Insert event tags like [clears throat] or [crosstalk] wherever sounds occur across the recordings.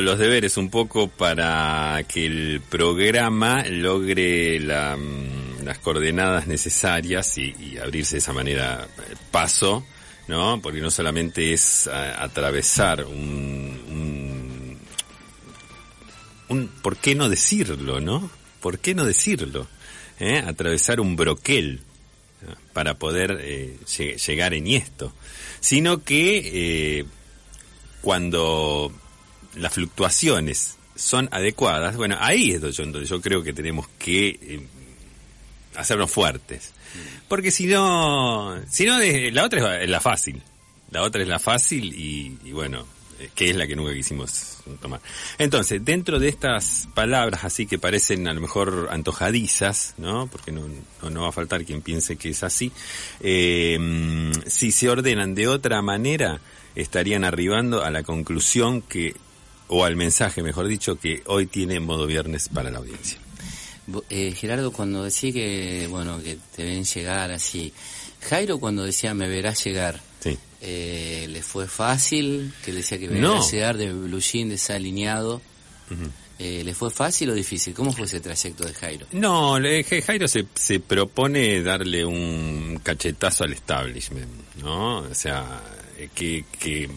Los deberes un poco para que el programa logre mm, las coordenadas necesarias y, abrirse de esa manera eh, paso, ¿no? Porque no solamente es atravesar un, un, ¿por qué no decirlo, no? ¿Por qué no decirlo? ¿Eh? Atravesar un broquel para poder eh, llegar en esto, sino que cuando las fluctuaciones son adecuadas, bueno, ahí es donde yo, creo que tenemos que eh, hacernos fuertes. Porque si no, si no, la otra es la fácil. La otra es la fácil y, bueno, eh, que es la que nunca quisimos tomar. Entonces, dentro de estas palabras así que parecen a lo mejor antojadizas, ¿no? Porque no, no, va a faltar quien piense que es así, eh, si se ordenan de otra manera, estarían arribando a la conclusión que o al mensaje, mejor dicho, que hoy tiene modo viernes para la audiencia. Eh, Gerardo, cuando decía que, bueno, que te ven llegar así, Jairo cuando decía me verás llegar, sí. eh, ¿le fue fácil? Que decía que me verás llegar de blue jean desalineado. eh, ¿Le fue fácil o difícil? ¿Cómo fue ese trayecto de Jairo? No, Jairo se, se propone darle un cachetazo al establishment, ¿no? O sea, que, que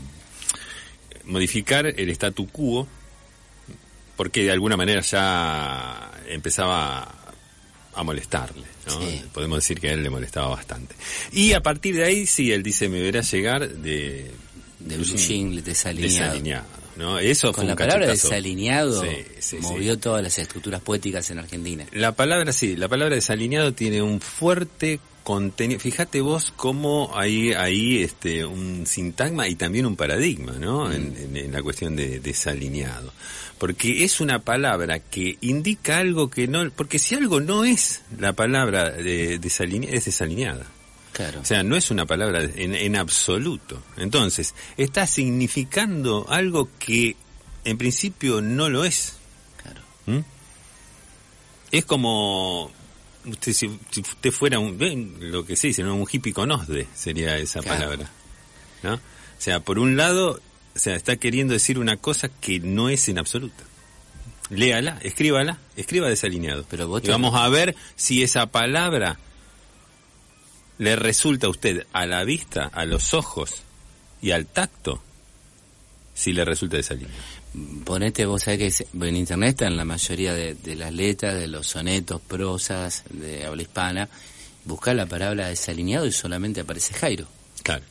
modificar el statu quo, porque de alguna manera ya empezaba a molestarle, ¿no? Podemos decir que a él le molestaba bastante. Y a partir de ahí, sí, él dice, me verá llegar de... De un desalineado. ¿no? Eso Con la palabra desalineado movió todas las estructuras poéticas en Argentina. La palabra, sí, la palabra desalineado tiene un fuerte contenido. Fíjate vos cómo hay ahí este, un sintagma y también un paradigma, ¿no? Mm. En, la cuestión de desalineado. Porque es una palabra que indica algo que no. Porque si algo no es la palabra de desalineada, es desalineada. Claro. O sea, no es una palabra en, en absoluto. Entonces, está significando algo que en principio no lo es. Claro. ¿Mm? Es como usted si, usted fuera un lo que se dice no un hippie con osde sería esa palabra no o sea por un lado o sea está queriendo decir una cosa que no es en absoluto. Léala escríbala escriba desalineado. Pero vamos a ver si esa palabra le resulta a usted a la vista a los ojos y al tacto si le resulta desalineado ponete, vos sabés que en internet están la mayoría de, las letras, de los sonetos, prosas de habla hispana, buscar la palabra desalineado y solamente aparece Jairo. Claro.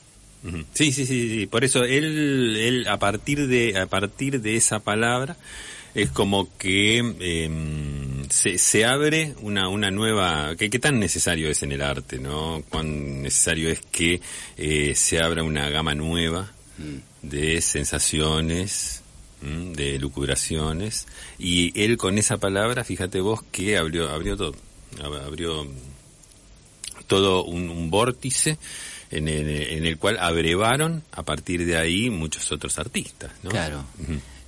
sí, sí, sí, sí, por eso él, él a partir de a partir de esa palabra es como que em, se, se abre una, una nueva... ¿qué, ¿Qué tan necesario es en el arte, no? Cuán necesario es que eh, se abra una gama nueva mm. de sensaciones, de lucubraciones y él con esa palabra fíjate vos que abrió abrió todo. Abrió todo un, vórtice en el, en el, cual abrevaron a partir de ahí muchos otros artistas ¿no? claro.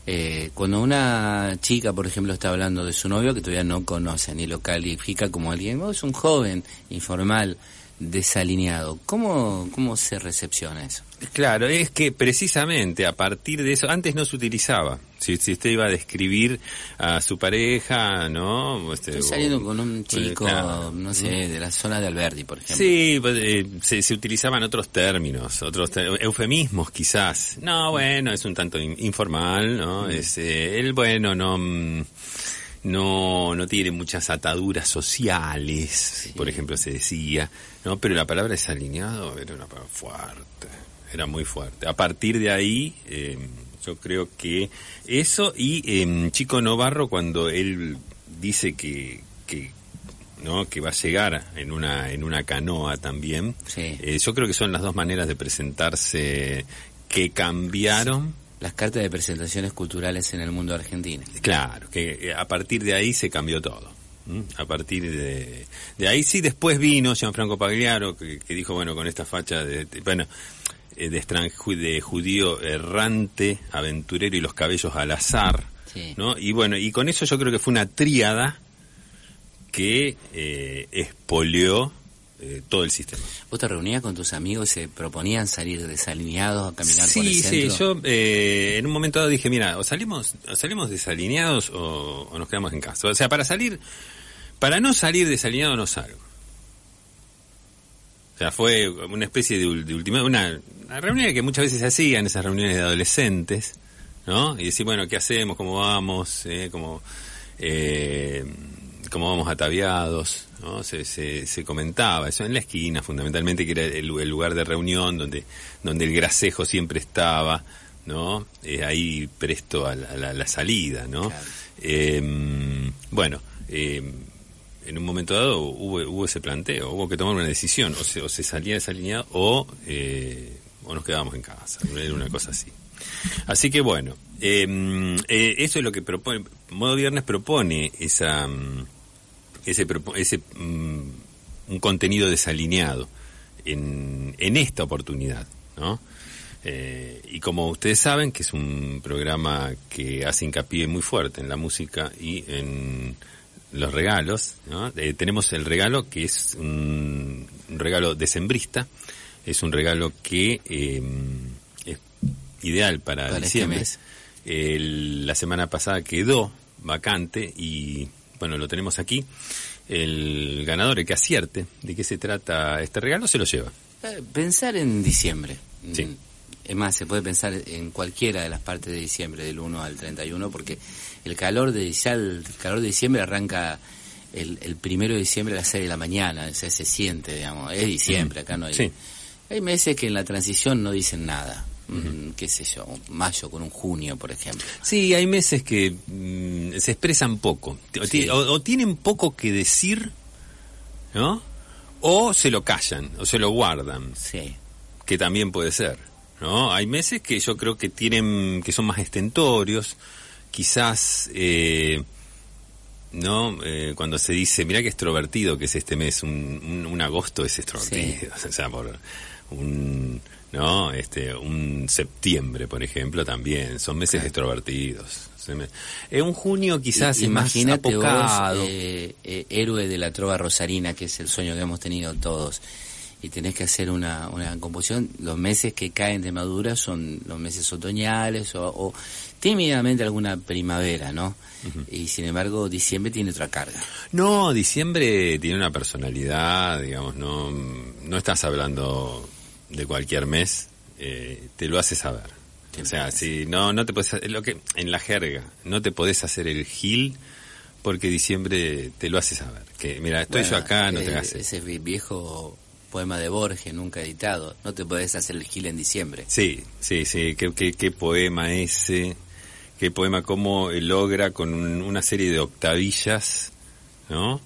Eh, cuando una chica por ejemplo está hablando de su novio que todavía no conoce ni lo califica como alguien oh, es un joven informal desalineado. ¿Cómo, cómo se recepciona eso? Claro, es que precisamente a partir de eso, antes no se utilizaba. Si, si usted iba a describir a su pareja, ¿no? Este, Estoy saliendo con un chico, no sé, de la zona de Alberti, por ejemplo. Sí, pues, eh, se, se, utilizaban otros términos, otros eufemismos quizás. No, bueno, es un tanto informal, ¿no? Mm. Es, eh, el bueno no mm, no, no tiene muchas ataduras sociales, por ejemplo se decía, ¿no? Pero la palabra desalineado era una palabra fuerte, era muy fuerte. A partir de ahí, eh, yo creo que eso y eh, Chico Novarro cuando él dice que, que ¿no? que va a llegar en una en una canoa también. Eh, yo creo que son las dos maneras de presentarse que cambiaron las cartas de presentaciones culturales en el mundo argentino. Claro, que eh, a partir de ahí se cambió todo. A partir de, de ahí sí después vino Gianfranco Pagliaro que, dijo bueno con esta facha de, bueno eh, de, de judío errante, aventurero y los cabellos al azar, ¿no? Y bueno, y con eso yo creo que fue una tríada que eh, expolió eh, todo el sistema. ¿Vos te reunías con tus amigos y se proponían salir desalineados a caminar por el centro? Sí, yo eh, en un momento dado dije, mira, o salimos, salimos desalineados o, nos quedamos en casa. O sea, para salir, para no salir desalineado no salgo. O sea, fue una especie de, de última, una, reunión que muchas veces se hacían, esas reuniones de adolescentes, ¿no? Y decir, bueno, ¿qué hacemos? ¿Cómo vamos? Eh, ¿Cómo, eh, ¿Cómo vamos ataviados? ¿no? Se, se, comentaba eso en la esquina fundamentalmente que era el, lugar de reunión donde donde el grasejo siempre estaba no eh, ahí presto a la, salida no em, bueno em, en un momento dado hubo, hubo ese planteo hubo que tomar una decisión o se, o se salía desalineado o eh, o nos quedábamos en casa era una cosa así así que bueno em, eh, eso es lo que propone modo viernes propone esa ese, ese mm, un contenido desalineado en, en esta oportunidad, ¿no? Eh, y como ustedes saben, que es un programa que hace hincapié muy fuerte en la música y en los regalos, ¿no? Eh, tenemos el regalo que es un, regalo decembrista, es un regalo que eh, es ideal para, este diciembre. la semana pasada quedó vacante y bueno, lo tenemos aquí. El ganador, el que acierte de qué se trata este regalo, se lo lleva. Eh, pensar en diciembre. Sí. Es más, se puede pensar en cualquiera de las partes de diciembre, del 1 al 31, porque el calor de, el calor de diciembre arranca el, el primero de diciembre a las 6 de la mañana, o sea, se siente, digamos, es diciembre, acá no hay... Sí. Hay meses que en la transición no dicen nada. Mm, qué sé yo, mayo con un junio, por ejemplo. Sí, hay meses que mm, se expresan poco, o, tienen poco que decir, ¿no? O se lo callan, o se lo guardan. Sí. Que también puede ser, ¿no? Hay meses que yo creo que tienen, que son más estentorios, quizás, eh, ¿no? Eh, cuando se dice, mira qué extrovertido que es este mes, un, un, agosto es extrovertido, [laughs] o sea, por un ¿no? Este, un septiembre, por ejemplo, también, son meses extrovertidos. En un junio quizás es más apocado. Eh, eh, héroe de la trova rosarina, que es el sueño que hemos tenido todos, y tenés que hacer una, una composición, los meses que caen de madura son los meses otoñales o, tímidamente alguna primavera, ¿no? Y sin embargo, diciembre tiene otra carga. No, diciembre tiene una personalidad, digamos, no, no estás hablando de cualquier mes, eh, te lo hace saber. O sea, si no, no te puedes lo que en la jerga, no te podés hacer el gil porque diciembre te lo hace saber. Que mira, estoy yo acá, no te hagas. Ese viejo poema de Borges nunca editado, no te podés hacer el gil en diciembre. Sí, sí, sí, qué, qué, qué poema ese, qué poema cómo logra con una serie de octavillas, ¿no?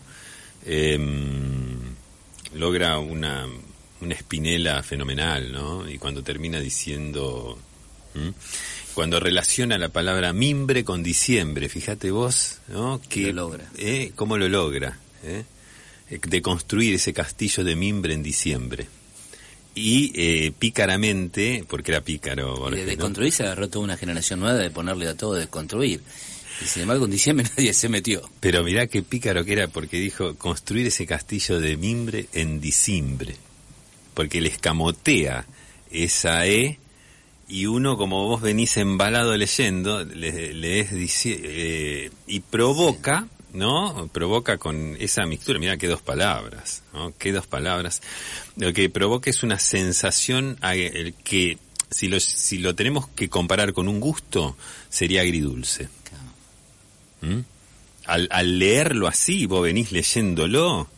Em, logra una una espinela fenomenal, ¿no? Y cuando termina diciendo, cuando relaciona la palabra mimbre con diciembre, fíjate vos, ¿no? Que, lo logra. ¿eh? ¿Cómo lo logra? ¿eh? De construir ese castillo de mimbre en diciembre. Y eh, pícaramente, porque era pícaro. Y de se agarró toda una generación nueva de ponerle a todo desconstruir. Y sin embargo en diciembre [laughs] nadie se metió. Pero mirá qué pícaro que era porque dijo construir ese castillo de mimbre en diciembre. Porque le escamotea esa E y uno, como vos venís embalado leyendo, le, lees eh, y provoca, ¿no? Provoca con esa mixtura, mira qué dos palabras, ¿no? Qué dos palabras. Lo que provoca es una sensación el que si lo, si lo tenemos que comparar con un gusto, sería agridulce. ¿Mm? Al, al leerlo así, vos venís leyéndolo,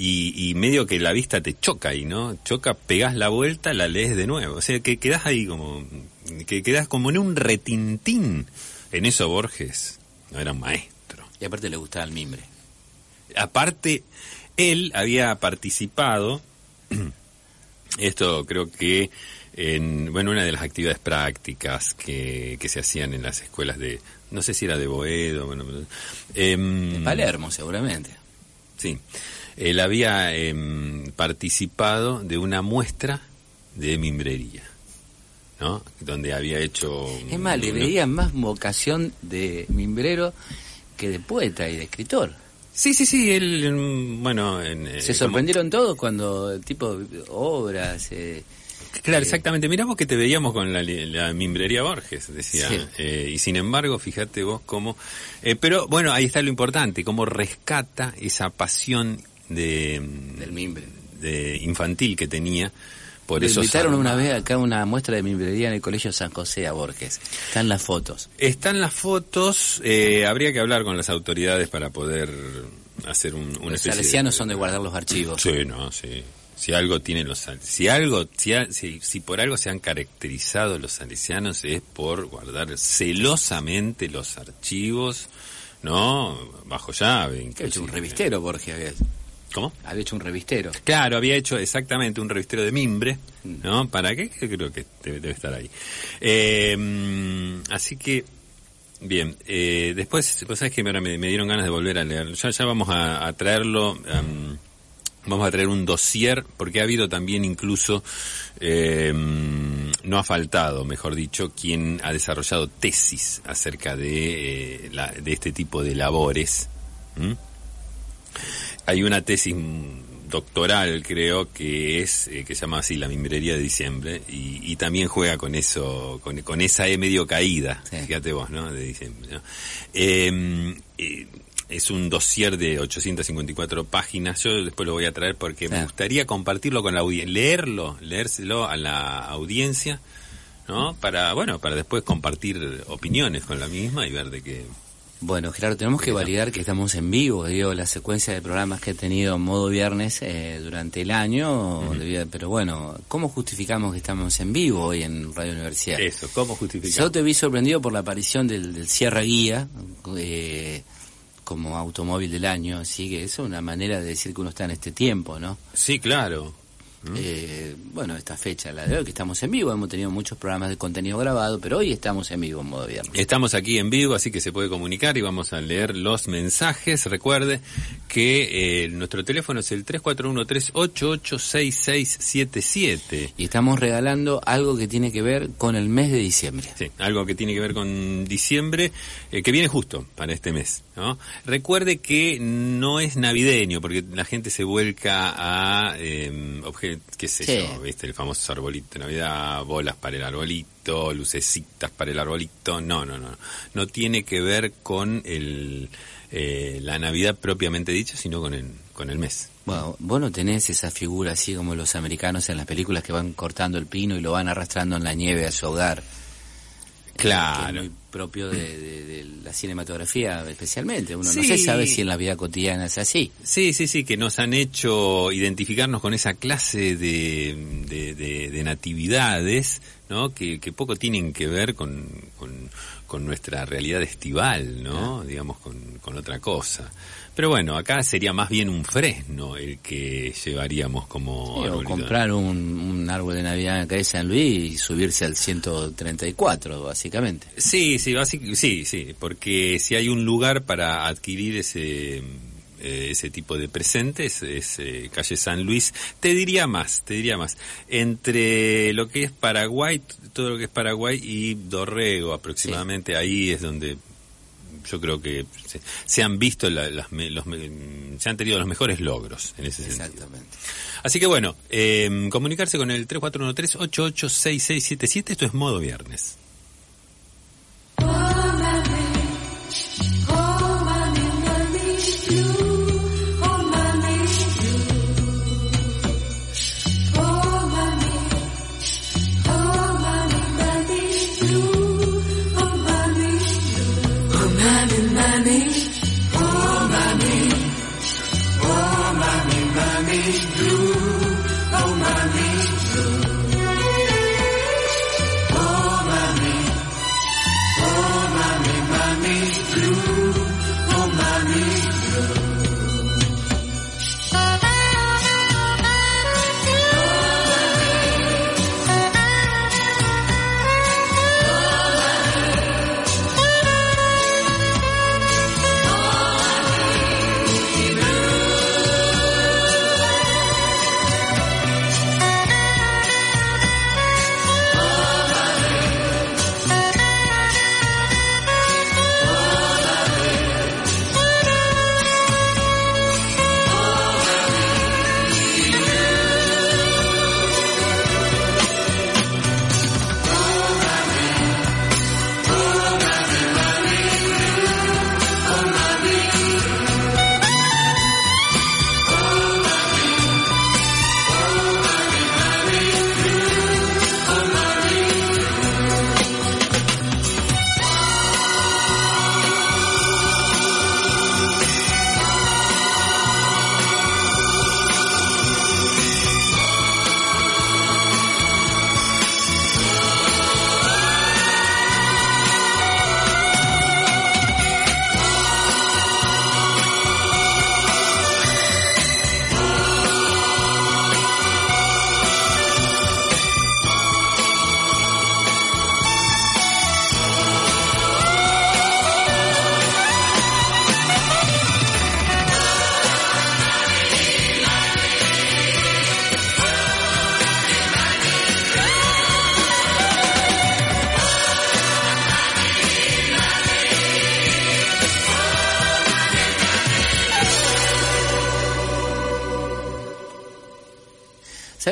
y, medio que la vista te choca ahí, ¿no? Choca, pegás la vuelta, la lees de nuevo. O sea, que quedás ahí como, que quedás como en un retintín. En eso Borges no era un maestro. Y aparte le gustaba el mimbre. Aparte, él había participado, [clears throat] esto creo que en, bueno, una de las actividades prácticas que, que se hacían en las escuelas de, no sé si era de Boedo, bueno, eh, de Palermo seguramente. Sí él había em, participado de una muestra de mimbrería, ¿no? Donde había hecho... Es más, le veía más vocación de mimbrero que de poeta y de escritor. Sí, sí, sí, él, em, bueno... Eh, Se sorprendieron todos cuando, tipo, obras... Eh, Claro, exactamente. Mirá vos que te veíamos con la, la mimbrería Borges, decía. Eh, y sin embargo, fíjate vos cómo... pero bueno, ahí está lo importante, cómo rescata esa pasión de, del mimbre. de infantil que tenía. Por eso invitaron una vez acá una muestra de mimbrería en el Colegio San José a Borges. Están las fotos. Están las fotos. Eh, habría que hablar con las autoridades para poder hacer un, un Los salesianos son de guardar los archivos. Sí, no, sí. Si algo tienen los si algo si, si, por algo se han caracterizado los salesianos es por guardar celosamente los archivos, ¿no? Bajo llave. hecho un revistero Borges ¿Cómo? Había hecho un revistero. Claro, había hecho exactamente un revistero de mimbre, mm. ¿no? ¿Para qué? Creo que debe, estar ahí. Eh, así que, bien, eh, después, pues sabes que me, me, dieron ganas de volver a leer. Ya, ya vamos a, traerlo, vamos a traer un dossier, porque ha habido también incluso, eh, no ha faltado, mejor dicho, quien ha desarrollado tesis acerca de, la, de este tipo de labores hay una tesis doctoral, creo, que es, eh, que se llama así, la mimbrería de diciembre, y, también juega con eso, con, esa E medio caída, fíjate vos, ¿no? De diciembre, em, eh, es un dossier de 854 páginas, yo después lo voy a traer porque me gustaría compartirlo con la audiencia, leerlo, leérselo a la audiencia, ¿no? Para, bueno, para después compartir opiniones con la misma y ver de qué bueno, Gerardo, tenemos que validar que estamos en vivo, digo, la secuencia de programas que he tenido en modo viernes eh, durante el año, pero bueno, ¿cómo justificamos que estamos en vivo hoy en Radio Universidad? Eso, ¿cómo justificamos? Yo te vi sorprendido por la aparición del, Sierra Guía eh, como automóvil del año, así que eso es una manera de decir que uno está en este tiempo, ¿no? Sí, claro. Eh, bueno, esta fecha, la de hoy, que estamos en vivo, hemos tenido muchos programas de contenido grabado, pero hoy estamos en vivo en modo viernes. Estamos aquí en vivo, así que se puede comunicar y vamos a leer los mensajes. Recuerde que eh, nuestro teléfono es el 341-388-6677. Y estamos regalando algo que tiene que ver con el mes de diciembre. Sí, algo que tiene que ver con diciembre, eh, que viene justo para este mes. ¿no? Recuerde que no es navideño, porque la gente se vuelca a objetos qué sé yo, viste, el famoso arbolito de Navidad, bolas para el arbolito, lucecitas para el arbolito, no, no, no, no tiene que ver con el, eh, la Navidad propiamente dicha, sino con el, con el mes. Bueno, vos no tenés esa figura así como los americanos en las películas que van cortando el pino y lo van arrastrando en la nieve a su hogar. Claro. muy propio de, la cinematografía especialmente. Uno no se sabe si en la vida cotidiana es así. Sí, sí, sí, que nos han hecho identificarnos con esa clase de, de, natividades, ¿no? Que, que, poco tienen que ver con, con, nuestra realidad estival, ¿no? Digamos, con, con otra cosa. Pero bueno, acá sería más bien un fresno el que llevaríamos como... o comprar un, árbol de Navidad en la calle San Luis y subirse al 134, básicamente. Sí, sí, sí, sí, porque si hay un lugar para adquirir ese eh, ese tipo de presentes es eh, calle San Luis. Te diría más te diría más. Entre lo que es Paraguay todo lo que es Paraguay y Dorrego aproximadamente ahí es donde yo creo que se, han visto las, los, se han tenido los mejores logros en ese sentido. Exactamente. Así que bueno, eh, comunicarse con el 3413-886677, esto es modo viernes.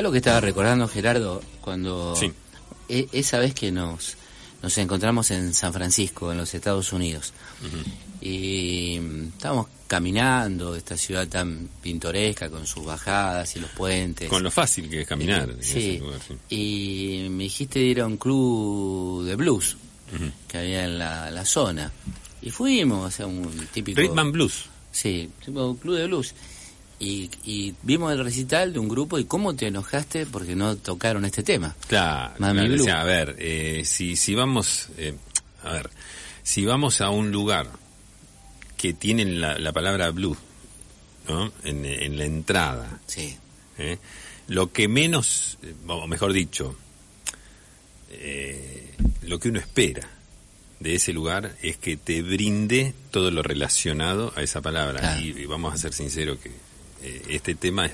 Lo que estaba recordando Gerardo cuando e, esa vez que nos nos encontramos en San Francisco, en los Estados Unidos, y mm, estábamos caminando esta ciudad tan pintoresca con sus bajadas y los puentes. Con lo fácil que es caminar. sí. Y me dijiste ir a un club de blues que había en la, zona. Y fuimos, o sea, un típico... Rhythm Blues. Sí, tipo club de blues. Y, vimos el recital de un grupo y cómo te enojaste porque no tocaron este tema. Claro, a ver, eh, si, si vamos, eh, a ver, si vamos a un lugar que tienen la, palabra blues, ¿no? En, la entrada. Sí. ¿eh? Lo que menos, o mejor dicho, lo que uno espera de ese lugar es que te brinde todo lo relacionado a esa palabra. y, vamos a ser sinceros que eh, este tema es,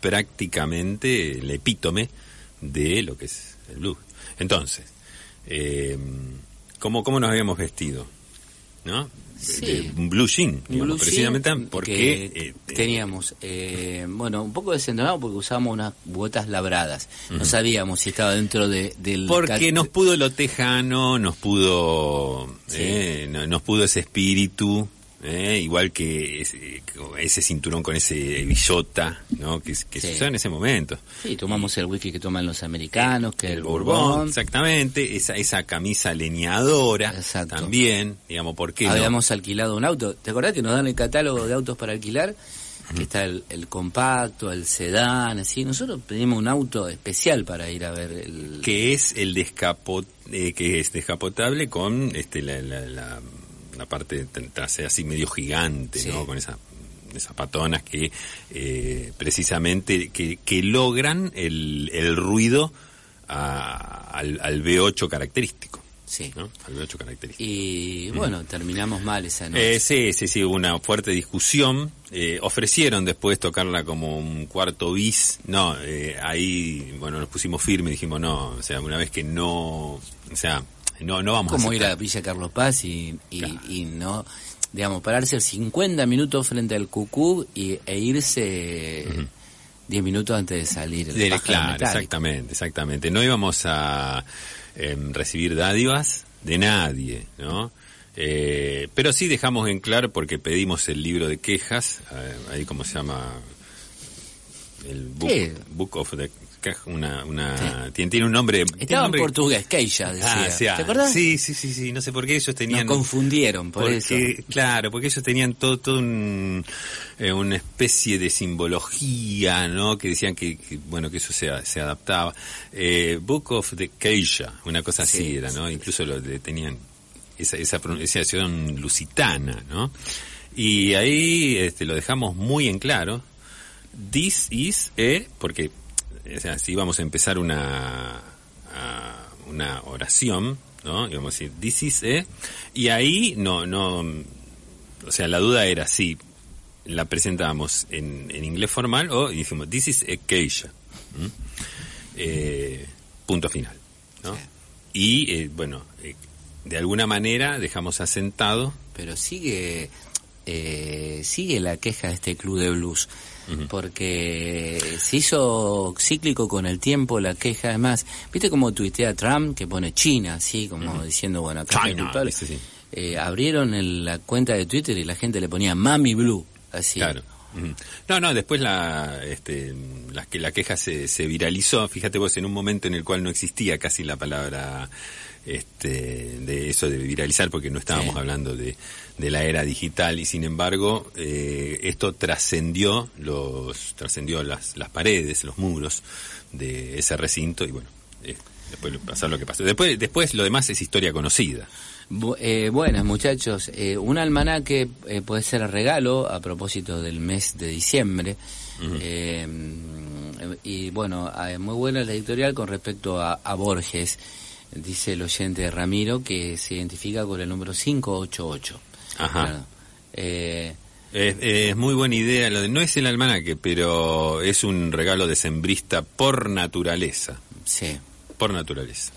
prácticamente el epítome de lo que es el blues. Entonces, eh, ¿cómo, ¿cómo nos habíamos vestido? ¿No? un blue jean, precisamente porque eh, teníamos, eh, bueno, un poco desentonado porque usábamos unas botas labradas. No sabíamos si estaba dentro de, del... Porque nos pudo lo tejano, nos pudo, nos pudo ese espíritu ¿eh? igual que ese, cinturón con ese billota, ¿no? que, que se en ese momento. Sí, tomamos el whisky que toman los americanos, que el, el bourbon. Exactamente, esa, esa camisa leñadora también, digamos, ¿por qué Habíamos alquilado un auto, ¿te acordás que nos dan el catálogo de autos para alquilar? que está el, compacto, el sedán, así. Nosotros pedimos un auto especial para ir a ver el... Que es el descapot, eh, que es descapotable con este la la parte trasera así medio gigante, ¿no? Con esa esas patonas que eh, precisamente que, que logran el, el ruido al, al V8 característico. Sí. ¿no? Al V8 característico. Y bueno, terminamos mal esa noche. Eh, sí, sí, sí, hubo una fuerte discusión. Eh, ofrecieron después tocarla como un cuarto bis. No, ahí, bueno, nos pusimos firmes y dijimos no. O sea, una vez que no. O sea, no, no vamos Como a ir a Villa Carlos Paz y, y, no, digamos, pararse 50 minutos frente al cucú y, e irse 10 minutos antes de salir. De, claro, exactamente, exactamente. No íbamos a em, recibir dádivas de nadie, ¿no? Eh, pero sí dejamos en claro, porque pedimos el libro de quejas, eh, ahí como se llama, el book, of the una, una tiene, un nombre estaba en portugués Keisha decía. Ah, ¿te acuerdas? sí sí sí sí no sé por qué ellos tenían Nos confundieron por eso. claro porque ellos tenían todo todo un eh, una especie de simbología no que decían que, bueno que eso se, se adaptaba. Eh, Book of the Keisha una cosa así era no incluso lo tenían esa, esa pronunciación lusitana, ¿no? Y ahí este, lo dejamos muy en claro. This is e, porque o sea, si íbamos a empezar una, una oración, ¿no? Íbamos a decir, this is e, y ahí no, no, o sea, la duda era si la presentábamos en, en inglés formal o dijimos, this is a keisha. Eh, punto final, ¿no? Y, eh, bueno, eh, de alguna manera dejamos asentado. Pero sigue, eh, sigue la queja de este club de blues, porque se hizo cíclico con el tiempo la queja, además, viste como tuitea Trump que pone China, así como diciendo, bueno, acá China, eh, abrieron la cuenta de Twitter y la gente le ponía Mami Blue, así. Claro. No, no, después la, este, la, la queja se, se viralizó, fíjate vos, en un momento en el cual no existía casi la palabra este, de eso de viralizar, porque no estábamos hablando de, de, la era digital y sin embargo eh, esto trascendió los trascendió las, las paredes, los muros de ese recinto y bueno, eh, después pasó lo que pasó. Después, después lo demás es historia conocida. eh, buenas muchachos, eh, un almanaque puede ser regalo a propósito del mes de diciembre. eh, y bueno, muy buena la editorial con respecto a, a Borges dice el oyente Ramiro, que se identifica con el número 588. Ajá. Eh, es, muy buena idea, lo de, no es el almanaque, pero es un regalo de sembrista por naturaleza. Sí. Por naturaleza.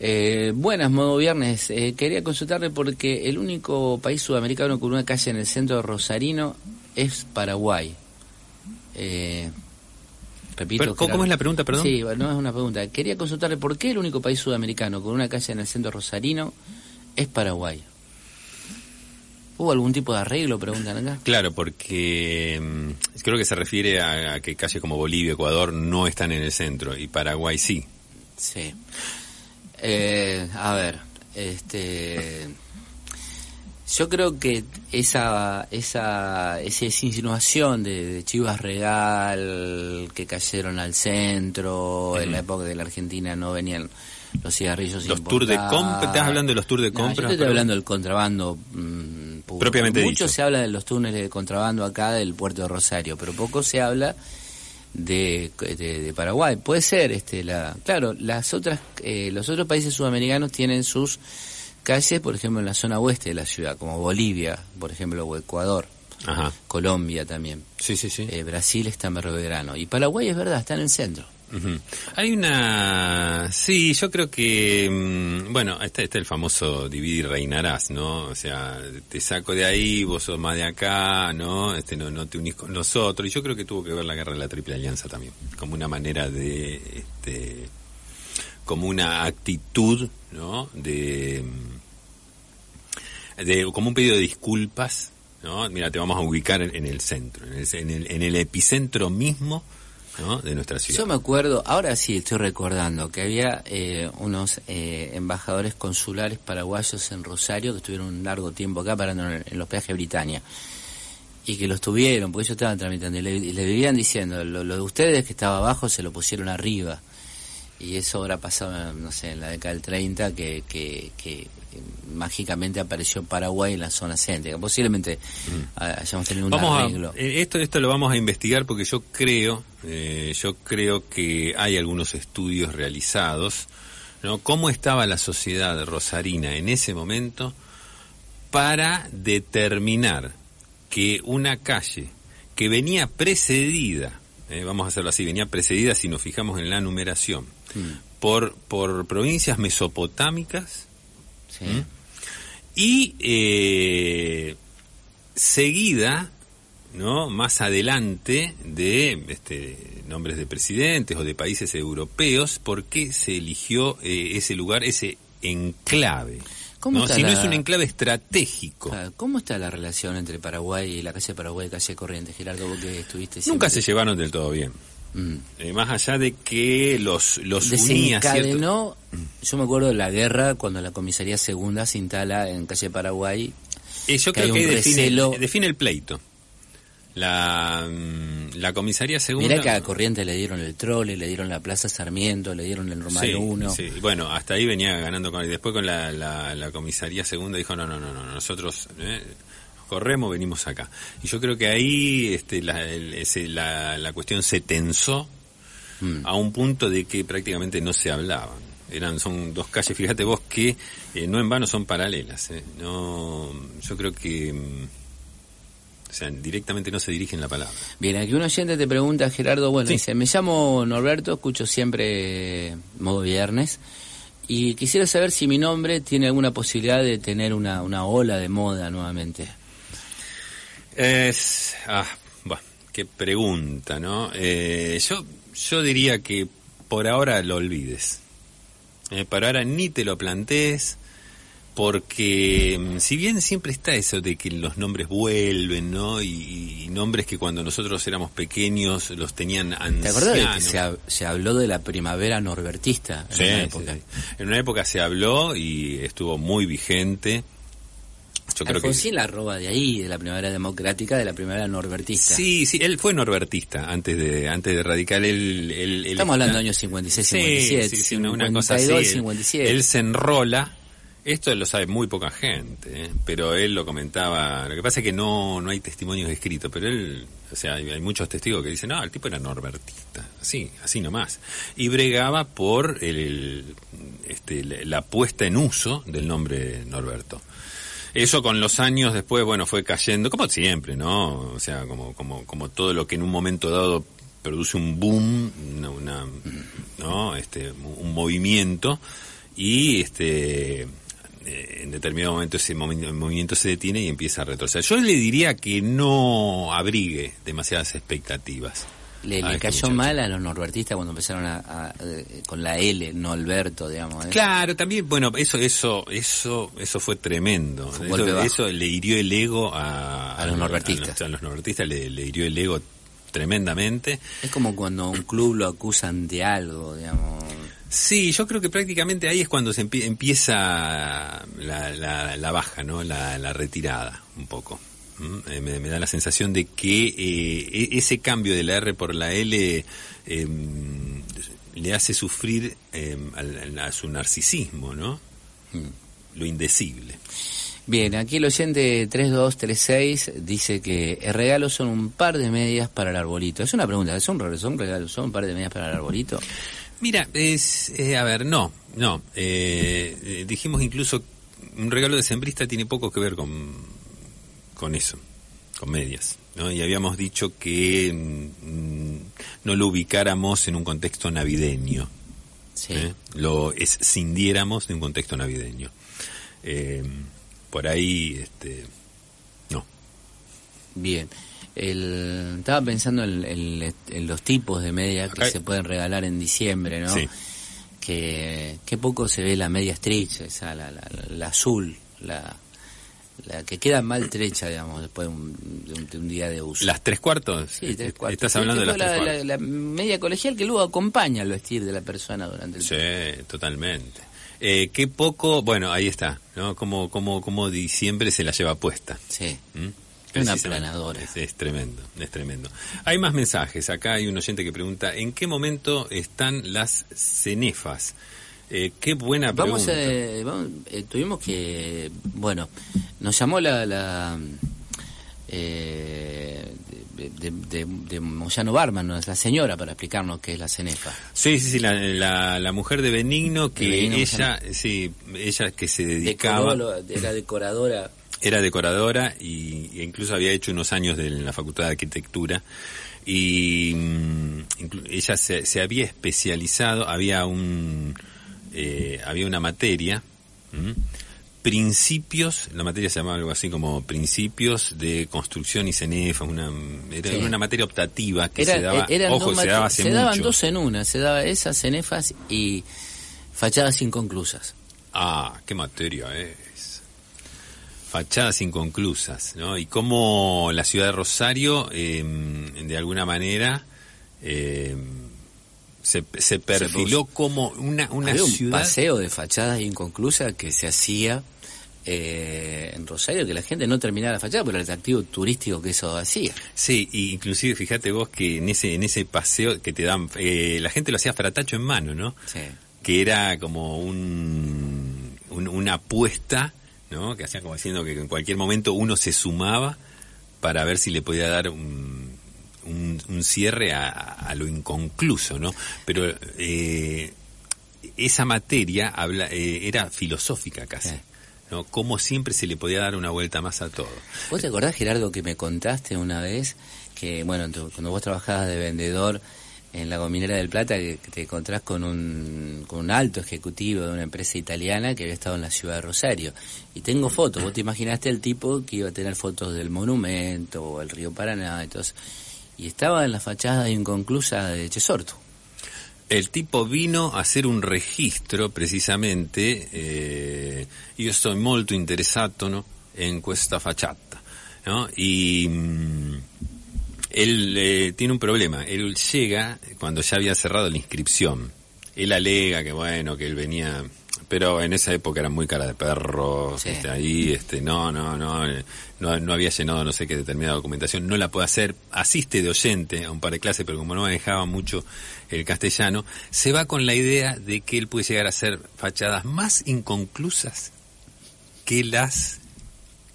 Eh, buenas, modo viernes. Eh, quería consultarle porque el único país sudamericano con una calle en el centro de Rosarino es Paraguay. Eh, ¿Cómo es la pregunta, perdón? Sí, no es una pregunta. Quería consultarle por qué el único país sudamericano con una calle en el centro rosarino es Paraguay. ¿Hubo algún tipo de arreglo, preguntan acá? Claro, porque mm, creo que se refiere a, que calles como Bolivia, Ecuador no están en el centro y Paraguay sí. Sí. Eh, a ver, este yo creo que esa esa esa, insinuación de, Chivas Regal que cayeron al centro en la época de la Argentina no venían los cigarrillos los tours de compra estás hablando de los tours de compra yo estoy hablando del contrabando mm, propiamente mucho se habla de los túneles de contrabando acá del puerto de Rosario pero poco se habla de, de, Paraguay. Puede ser este la claro las otras eh, los otros países sudamericanos tienen sus calles, por ejemplo, en la zona oeste de la ciudad, como Bolivia, por ejemplo, o Ecuador. Colombia también. Sí, sí, sí. Eh, Brasil está en Berro Y Paraguay es verdad, está en el centro. Hay una... Sí, yo creo que... Mm, bueno, está, está el famoso dividir y reinarás, ¿no? O sea, te saco de ahí, vos sos más de acá, ¿no? Este, no, no te unís con nosotros. Y yo creo que tuvo que ver la guerra de la Triple Alianza también. Como una manera de... Este, como una actitud, ¿no? De de, como un pedido de disculpas, ¿no? Mira, te vamos a ubicar en, el centro, en el, en el, epicentro mismo de nuestra ciudad. Yo me acuerdo, ahora sí estoy recordando que había eh, unos eh, embajadores consulares paraguayos en Rosario que estuvieron un largo tiempo acá parando en, los peajes Britannia y que los tuvieron, porque ellos estaban tramitando y le, vivían diciendo, lo, lo, de ustedes que estaba abajo se lo pusieron arriba. Y eso ahora pasado, no sé, en la década del 30, que, que, que mágicamente apareció Paraguay en la zona céntrica. Posiblemente mm. hayamos tenido un arreglo. Eh, esto, esto lo vamos a investigar porque yo creo, eh, yo creo que hay algunos estudios realizados, ¿no? ¿Cómo estaba la sociedad rosarina en ese momento para determinar que una calle que venía precedida, eh, vamos a hacerlo así, venía precedida si nos fijamos en la numeración, por, por provincias mesopotámicas, Sí. Y eh, seguida, ¿no? Más adelante de este, nombres de presidentes o de países europeos, ¿por qué se eligió eh, ese lugar, ese enclave? ¿Cómo Si no es un enclave estratégico. ¿Cómo está la relación entre Paraguay y la calle Paraguay y calle Corrientes, Gerardo? Vos que estuviste Nunca se llevaron del todo bien. Mm. Eh, más allá de que los, los unía, ¿cierto? Desencadenó, yo me acuerdo de la guerra cuando la comisaría segunda se instala en calle Paraguay. Eh, yo que creo que define, el pleito. La, mm, la comisaría segunda... Mirá que a Corrientes le dieron el trole, le dieron la Plaza Sarmiento, le dieron el Normal Sí, 1. sí. Bueno, hasta ahí venía ganando con y después con la, la, la comisaría segunda dijo no no no no nosotros eh, corremos venimos acá y yo creo que ahí este la, el- ese- la, la cuestión se tensó Mm. a un punto de que prácticamente no se hablaban eran son dos calles fíjate vos que eh, no en vano son paralelas eh. no yo creo que mm, o sea directamente no se dirigen la palabra Bien, aquí un oyente te pregunta, Gerardo, bueno, Sí. dice, me llamo Norberto, escucho siempre modo viernes, y quisiera saber si mi nombre tiene alguna posibilidad de tener una, una ola de moda nuevamente. Es, ah, bah, qué pregunta, ¿no? Eh, yo, yo diría que por ahora lo olvides. Eh, por ahora ni te lo plantees, porque mm, si bien siempre está eso de que los nombres vuelven, ¿no? Y, y nombres que cuando nosotros éramos pequeños los tenían ancianos. ¿Te acordás de que se, se habló de la primavera norbertista en Sí, una época? sí. En una época se habló y estuvo muy vigente. Yo creo que Alfonsín la roba de ahí, de la primavera democrática, de la primavera norbertista. Sí, sí, él fue norbertista antes de antes de radical. Él, él- él Estamos hablando de años 56, Sí, 57, sí, sí, una, una cosa así. 52, Él- 57. Él se enrola. Esto lo sabe muy poca gente, ¿eh? pero él lo comentaba. Lo que pasa es que no, no hay testimonios escritos, pero él, o sea, hay, hay muchos testigos que dicen, no, el tipo era norbertista, así, así nomás. Y bregaba por el, este, la puesta en uso del nombre Norberto. Eso con los años después, bueno, fue cayendo, como siempre, ¿no? O sea, como, como, como todo lo que en un momento dado produce un boom, una, una- ¿no? Este, un movimiento, y este, eh, en determinado momento ese movi- movimiento se detiene y empieza a retroceder. Yo le diría que no abrigue demasiadas expectativas. Le, a le cayó mal a los norbertistas cuando empezaron a, a- eh, con la L, no Alberto, digamos. ¿eh? Claro, también, bueno, eso, eso, eso, eso fue tremendo. Fue eso, le hirió el ego a, A los norbertistas. A los, norbertistas le, le hirió el ego tremendamente. Es como cuando un club lo acusan de algo, digamos. Sí, yo creo que prácticamente ahí es cuando se empie- empieza la, la, la baja, ¿no? La, la retirada, un poco. ¿Mm? Eh, me, me da la sensación de que eh, e- ese cambio de la R por la L eh, le hace sufrir eh, al- a su narcisismo, ¿no? Mm. Lo indecible. Bien, aquí el oyente 3236 dice que el regalo son un par de medias para el arbolito. Es una pregunta, ¿son, re- son regalos? ¿Son un par de medias para el arbolito? Mira, es, eh, a ver, no, no. eh, eh, dijimos incluso, un regalo de sembrista tiene poco que ver con, con eso, con medias. ¿no? Y habíamos dicho que mm, no lo ubicáramos en un contexto navideño. Sí. ¿eh? Lo escindiéramos de un contexto navideño. Eh, por ahí, este, no. Bien. El, estaba pensando en, en- en los tipos de medias que se pueden regalar en diciembre, ¿no? Sí. Que, que poco se ve la media estrecha, esa, la, la, la azul, la, la que queda mal trecha, digamos, después de un, de un- de un día de uso. ¿Las tres cuartos? Sí, tres cuartos. Estás Sí, hablando de las tipo tres la, cuartos. la- la media colegial que luego acompaña al vestir de la persona durante el Sí, totalmente. Eh, qué poco, bueno, ahí está, ¿no? Como, como, como diciembre se la lleva puesta. Sí. ¿m? Una aplanadora. Es, es tremendo, es tremendo. Hay más mensajes. Acá hay un oyente que pregunta, ¿en qué momento están las cenefas? Eh, qué buena Vamos, pregunta. eh, vamos, eh, tuvimos que, bueno, nos llamó la, la eh, de, de, de- Moyano Barman, ¿no? la señora, para explicarnos qué es la cenefa. Sí, sí, sí, la, la, la mujer de Benigno que Benigno ella, sí, ella que se dedicaba, Decoró, era decoradora. era decoradora y, e incluso había hecho unos años de, en la Facultad de Arquitectura y mm, inclu- ella se, se había especializado, había un eh, había una materia ¿m? principios, la materia se llamaba algo así como principios de construcción y cenefa, una, era una materia optativa que se daba, ojo, se daba hace Se daban dos en una, se daba esas cenefas y fachadas inconclusas. Ah, qué materia es. Fachadas inconclusas, ¿no? Y cómo la ciudad de Rosario, em, de alguna manera, em, se, se, perfiló como una, una un paseo de fachadas inconclusas que se hacía eh, en Rosario que la gente no terminaba la fachada por el atractivo turístico que eso hacía. Sí, y inclusive fíjate vos que en ese en ese paseo que te dan, eh, la gente lo hacía fratacho en mano, ¿no? Sí. Que era como un, una apuesta, ¿no? Que hacía como diciendo que en cualquier momento uno se sumaba para ver si le podía dar un, un, cierre a, lo inconcluso, ¿no? Pero eh, esa materia habla, era filosófica casi. ¿no? Cómo siempre se le podía dar una vuelta más a todo. ¿Vos te acordás, Gerardo, que me contaste una vez que, bueno, cuando vos trabajabas de vendedor en la Gominera del Plata, que te encontrás con un, con un alto ejecutivo de una empresa italiana que había estado en la ciudad de Rosario. Y tengo fotos, vos te imaginaste el tipo que iba a tener fotos del monumento o el río Paraná, entonces, y estaba en la fachada inconclusa de Chesorto el tipo vino a hacer un registro precisamente, eh, io sto molto interessato no, en questa ¿no? y mm, él eh, tiene un problema, él llega cuando ya había cerrado la inscripción, él alega que bueno, que él venía pero en esa época era muy cara de perro, este, ahí, este, no, no, no, no, no había llenado no sé qué determinada documentación, no la puede hacer, asiste de oyente a un par de clases, pero como no manejaba mucho el castellano, se va con la idea de que él puede llegar a hacer fachadas más inconclusas que las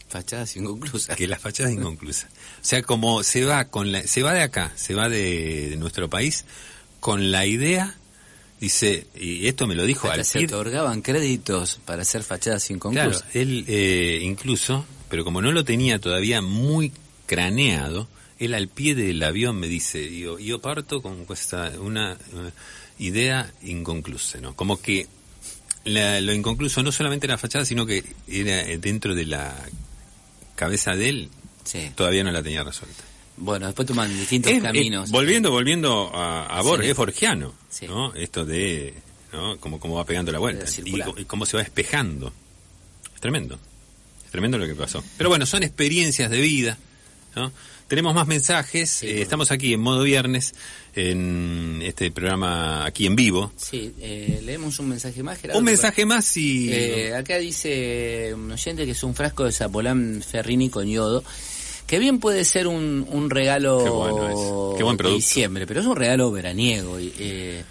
fachadas inconclusas. Que las fachadas inconclusas. O sea, como se va con la, se va de acá, se va de nuestro país con la idea Dice, y esto me lo dijo Hasta se otorgaban créditos para hacer fachadas inconclusas. Claro, él eh, incluso, pero como no lo tenía todavía muy craneado, él al pie del avión me dice, yo, yo parto con esta, una, idea inconclusa, ¿no? Como que lo inconcluso no solamente era fachada, sino que era dentro de la cabeza de él, todavía no la tenía resuelta. Bueno, después toman distintos caminos. volviendo, volviendo a, a Borges, es forgiano, ¿no? Esto de, ¿no? Cómo, cómo va pegando la vuelta y, cómo se va espejando. Es tremendo. Es tremendo lo que pasó. Pero bueno, son experiencias de vida, ¿no? Tenemos más mensajes. Eh, estamos aquí en modo viernes, en este programa aquí en vivo. Sí, eh, leemos un mensaje más, Gerardo. Un mensaje más y... Eh, acá dice un oyente que es un frasco de Zapolán Ferrini con yodo que bien puede ser un, un regalo de diciembre, pero es un regalo veraniego. Y, eh,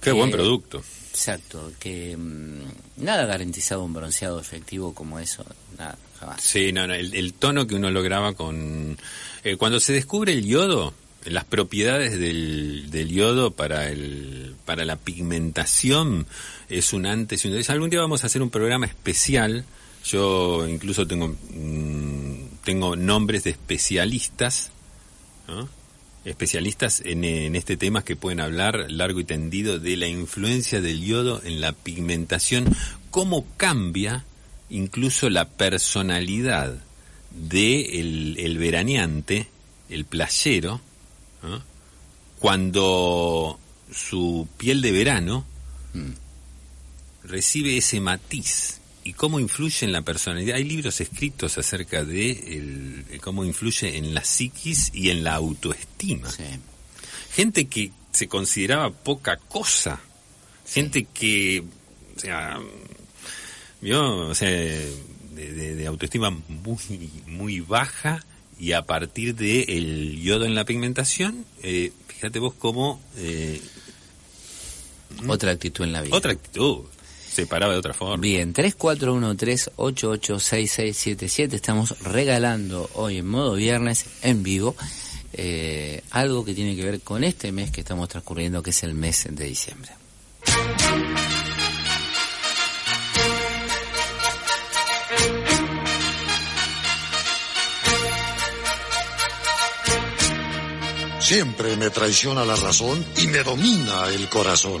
Qué buen producto. Exacto, que mm, nada garantizado un bronceado efectivo como eso, nada, jamás. Sí, no, no el, tono que uno lograba con... Eh, cuando se descubre el yodo, las propiedades del, del, yodo para el para la pigmentación es un antes y un después. Algún día vamos a hacer un programa especial. Yo incluso tengo mm, tengo nombres de especialistas, especialistas en, este tema que pueden hablar largo y tendido de la influencia del yodo en la pigmentación, cómo cambia incluso la personalidad de el, veraneante, el playero, cuando su piel de verano mm. recibe ese matiz y cómo influye en la personalidad. Hay libros escritos acerca de el, cómo influye en la psiquis y en la autoestima. Gente que se consideraba poca cosa, gente que, o sea, yo, o sea, de, autoestima muy, muy baja y a partir de el yodo en la pigmentación, eh, fíjate vos cómo... Eh, otra actitud en la vida. Otra actitud, se paraba de otra forma. Bien, 3413-886677. Estamos regalando hoy en modo viernes en vivo eh, algo que tiene que ver con este mes que estamos transcurriendo, que es el mes de diciembre. Siempre me traiciona la razón y me domina el corazón.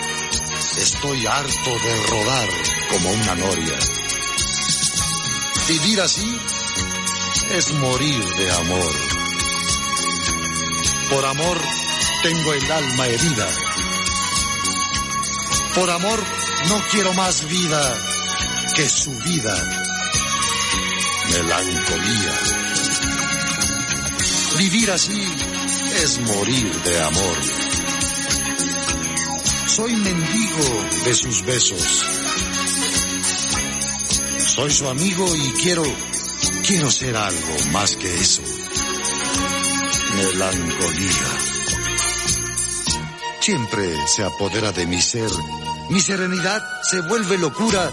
Estoy harto de rodar como una noria. Vivir así es morir de amor. Por amor tengo el alma herida. Por amor no quiero más vida que su vida. Melancolía. Vivir así es morir de amor. Soy mendigo de sus besos. Soy su amigo y quiero, quiero ser algo más que eso. Melancolía. Siempre se apodera de mi ser. Mi serenidad se vuelve locura.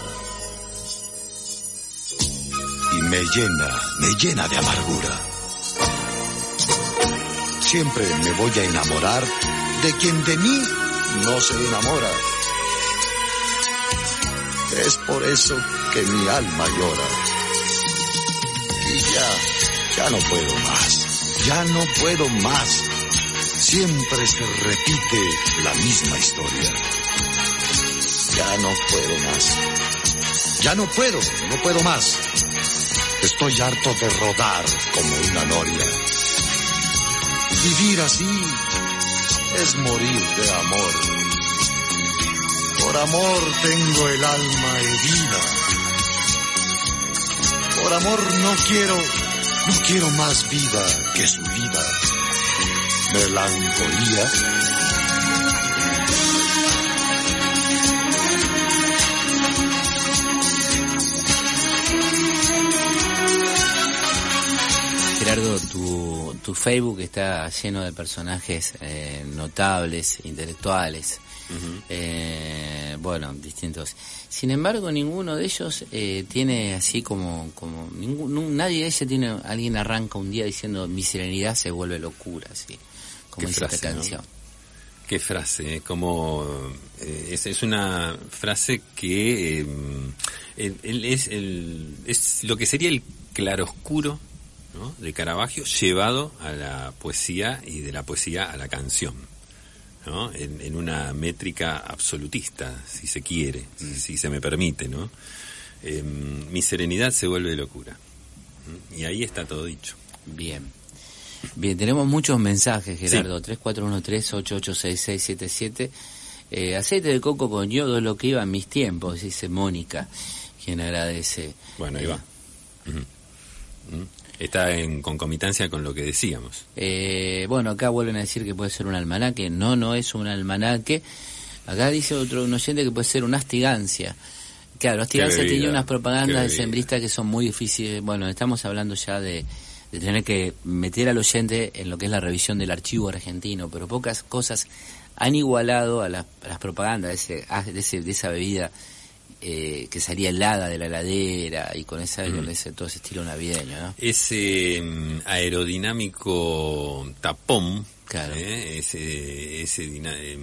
Y me llena, me llena de amargura. Siempre me voy a enamorar de quien de mí no se enamora. Es por eso que mi alma llora. Y ya, ya no puedo más. Ya no puedo más. Siempre se repite la misma historia. Ya no puedo más. Ya no puedo, no puedo más. Estoy harto de rodar como una noria. Vivir así es morir de amor. Por amor tengo el alma herida. Por amor no quiero, no quiero más vida que su vida. Melancolía. Gerardo, tu, tu Facebook está lleno de personajes eh, notables, intelectuales, eh, bueno, distintos. Sin embargo, ninguno de ellos eh, tiene así como, como ningún, nadie de ellos tiene, alguien arranca un día diciendo mi serenidad se vuelve locura, así, como dice esta canción. Qué frase, como es, es, una frase que es, el, es lo que sería el claroscuro ¿no? de Caravaggio llevado a la poesía y de la poesía a la canción. ¿No? En, en una métrica absolutista, si se quiere, mm. si, si, se me permite, ¿no? Eh, mi serenidad se vuelve locura. Y ahí está todo dicho. Bien. Bien, tenemos muchos mensajes, Gerardo. Sí. 3413-886677. Eh, aceite de coco con yodo es lo que iba en mis tiempos, dice Mónica, quien agradece. Bueno, ahí va. Uh -huh. Uh -huh. Está en concomitancia con lo que decíamos. Eh, bueno, acá vuelven a decir que puede ser un almanaque. No, no es un almanaque. Acá dice otro un oyente que puede ser una astigancia. Claro, astigancia tiene unas propagandas de sembristas que son muy difíciles. Bueno, estamos hablando ya de, de tener que meter al oyente en lo que es la revisión del archivo argentino, pero pocas cosas han igualado a, la, a las propagandas de, ese, de, ese, de esa bebida eh, que salía helada de la heladera y con esa, mm. con ese todo ese estilo navideño, ¿no? Ese um, aerodinámico tapón, claro. ¿eh? ese, ese eh,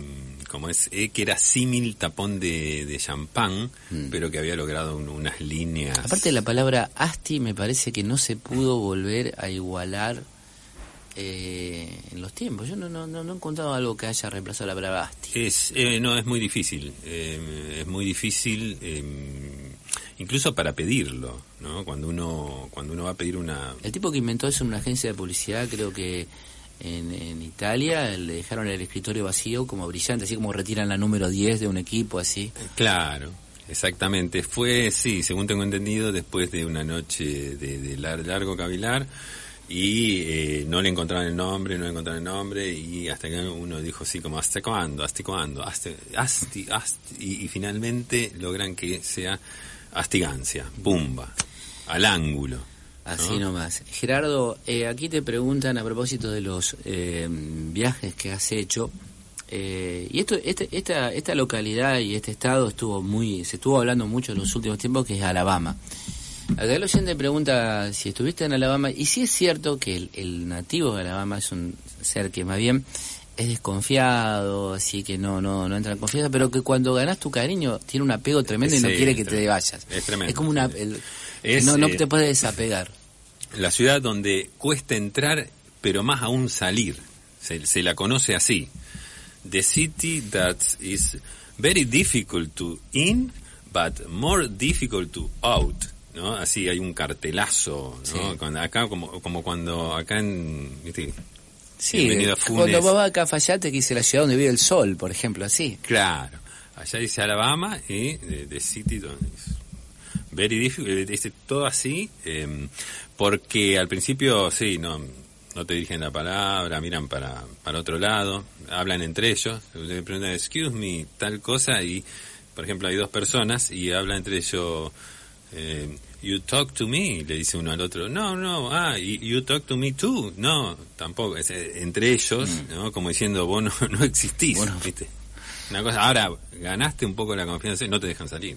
como es, eh, que era símil tapón de, de champán, mm. pero que había logrado un, unas líneas. Aparte de la palabra asti, me parece que no se pudo volver a igualar eh, en los tiempos. Yo no, no, no, he encontrado algo que haya reemplazado la palabra asti. Es, eh, no, es muy difícil. Eh, es muy difícil, eh, incluso para pedirlo, ¿no? Cuando uno, cuando uno va a pedir una... El tipo que inventó eso en una agencia de publicidad, creo que en, en Italia, le dejaron el escritorio vacío como brillante, así como retiran la número 10 de un equipo, así. Claro. Exactamente, fue, sí, según tengo entendido, después de una noche de, de largo cavilar, y eh, no le encontraron el nombre, no le encontraron el nombre y hasta que uno dijo así como hasta cuándo, hasta cuándo, hasta, y, finalmente logran que sea astigancia, pumba, al ángulo. Así ¿no? nomás. Gerardo, eh, aquí te preguntan a propósito de los eh, viajes que has hecho, Eh, y esto, este, esta, esta localidad y este estado estuvo muy, se estuvo hablando mucho en los últimos tiempos, que es Alabama. Acá el oyente pregunta si estuviste en Alabama, y si es cierto que el, el nativo de Alabama es un ser que más bien es desconfiado, así que no, no, no entra en confianza, pero que cuando ganas tu cariño tiene un apego tremendo y no Sí, quiere es que te tremendo. vayas. Es tremendo, como una, sí. el- Es, no, no eh, te puedes desapegar. La ciudad donde cuesta entrar, pero más aún salir. Se, se la conoce así. The city that is very difficult to in, but more difficult to out. ¿No? Así hay un cartelazo, ¿no? Sí. Cuando acá como, como cuando acá en, ¿viste? Sí, Funes. cuando vas acá a que dice la ciudad donde vive el sol, por ejemplo, así. Claro. Allá dice Alabama y eh, The City donde es very difficult, eh, dice todo así, eh, porque al principio sí, no, no te dirigen la palabra, miran para, para otro lado, hablan entre ellos, le preguntan, excuse me, tal cosa, y por ejemplo hay dos personas y hablan entre ellos, eh, you talk to me, le dice uno al otro, no, no, ah, you talk to me too, no, tampoco, es, eh, entre ellos, ¿no? Como diciendo, vos no, [laughs] no existís, Bueno. ¿viste? Una cosa, ahora ganaste un poco la confianza y no te dejan salir.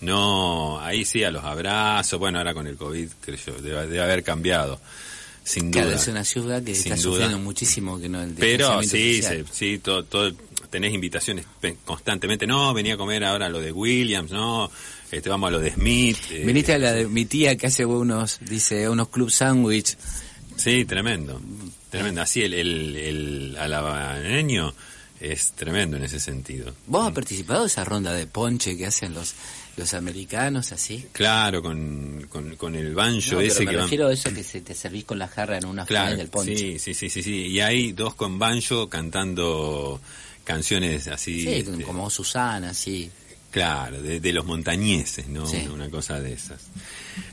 No, ahí sí a los abrazos, bueno, ahora con el COVID, creo yo, debe, debe haber cambiado, sin duda. Claro, es una ciudad que Sin está duda. sufriendo muchísimo que no el Pero sí, se- sí, todo, todo, tenés invitaciones constantemente. No, venía a comer ahora lo de Williams, no, este, vamos a lo de Smith. eh, Viniste a la de mi tía que hace unos, dice, unos club sándwich. Sí, tremendo, tremendo. Así el, el, el alabaneño es tremendo en ese sentido. ¿Vos has participado de esa ronda de ponche que hacen los, los americanos así? Claro, con, con, con el banjo No, pero ese me que van... refiero a eso que se te servís con la jarra en una Claro, del ponche. sí, sí, sí, sí, sí. Y hay dos con banjo cantando canciones así... Sí, este, como Susana, sí. Claro, de, de los montañeses, ¿no? Sí. Una cosa de esas.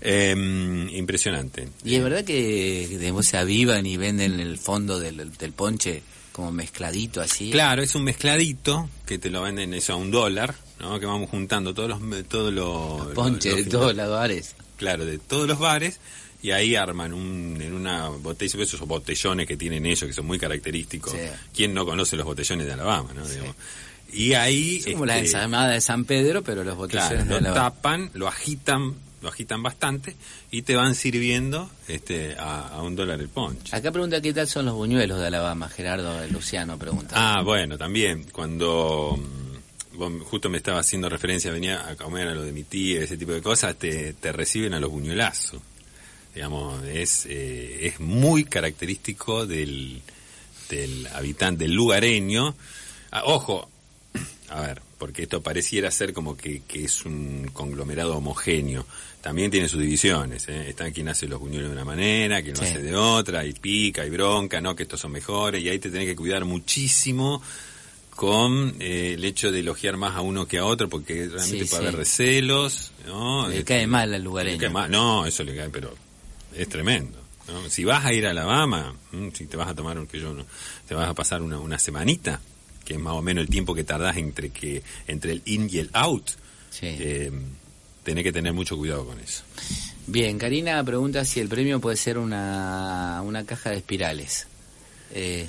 Em, impresionante. Y es verdad que después se avivan y venden el fondo del, del ponche como mezcladito así. Claro, es un mezcladito que te lo venden eso a un dólar, ¿no? Que vamos juntando todos los todos los Ponche los- de todos los bares. Claro, de todos los bares y ahí arman un, en una botella, esos botellones que tienen ellos que son muy característicos. Sí. ¿Quién no conoce los botellones de Alabama, no? Digamos. Y ahí Es como la este, ensalada de San Pedro, pero los botellones Claro, lo tapan, lo agitan, lo agitan bastante y te van sirviendo este a, a un dólar el ponche. Acá pregunta qué tal son los buñuelos de Alabama. Gerardo Luciano pregunta. Ah, bueno, también cuando mm, justo me estaba haciendo referencia, venía a comer a lo de mi tía, ese tipo de cosas, te, te reciben a los buñuelazos. Digamos, es eh, es muy característico del del habitante, del lugareño. Ah, ojo, a ver, porque esto pareciera ser como que, que es un conglomerado homogéneo. También tiene sus divisiones, ¿eh? Está quien hace los buñuelos de una manera, quien lo Sí. hace de otra, y pica, y bronca, ¿no? Que estos son mejores, y ahí te tenés que cuidar muchísimo con eh, el hecho de elogiar más a uno que a otro, porque realmente Sí, puede sí. haber recelos, ¿no? Le cae mal al le lugareño. cae mal. No, eso le cae, pero es tremendo. ¿no? Si vas a ir a Alabama, mm, si te vas a tomar, que yo no, te vas a pasar una, una semanita, que es más o menos el tiempo que tardás entre que entre el in y el out, Sí. eh, tenés que tener mucho cuidado con eso. Bien, Karina pregunta si el premio puede ser una, una caja de espirales. Eh,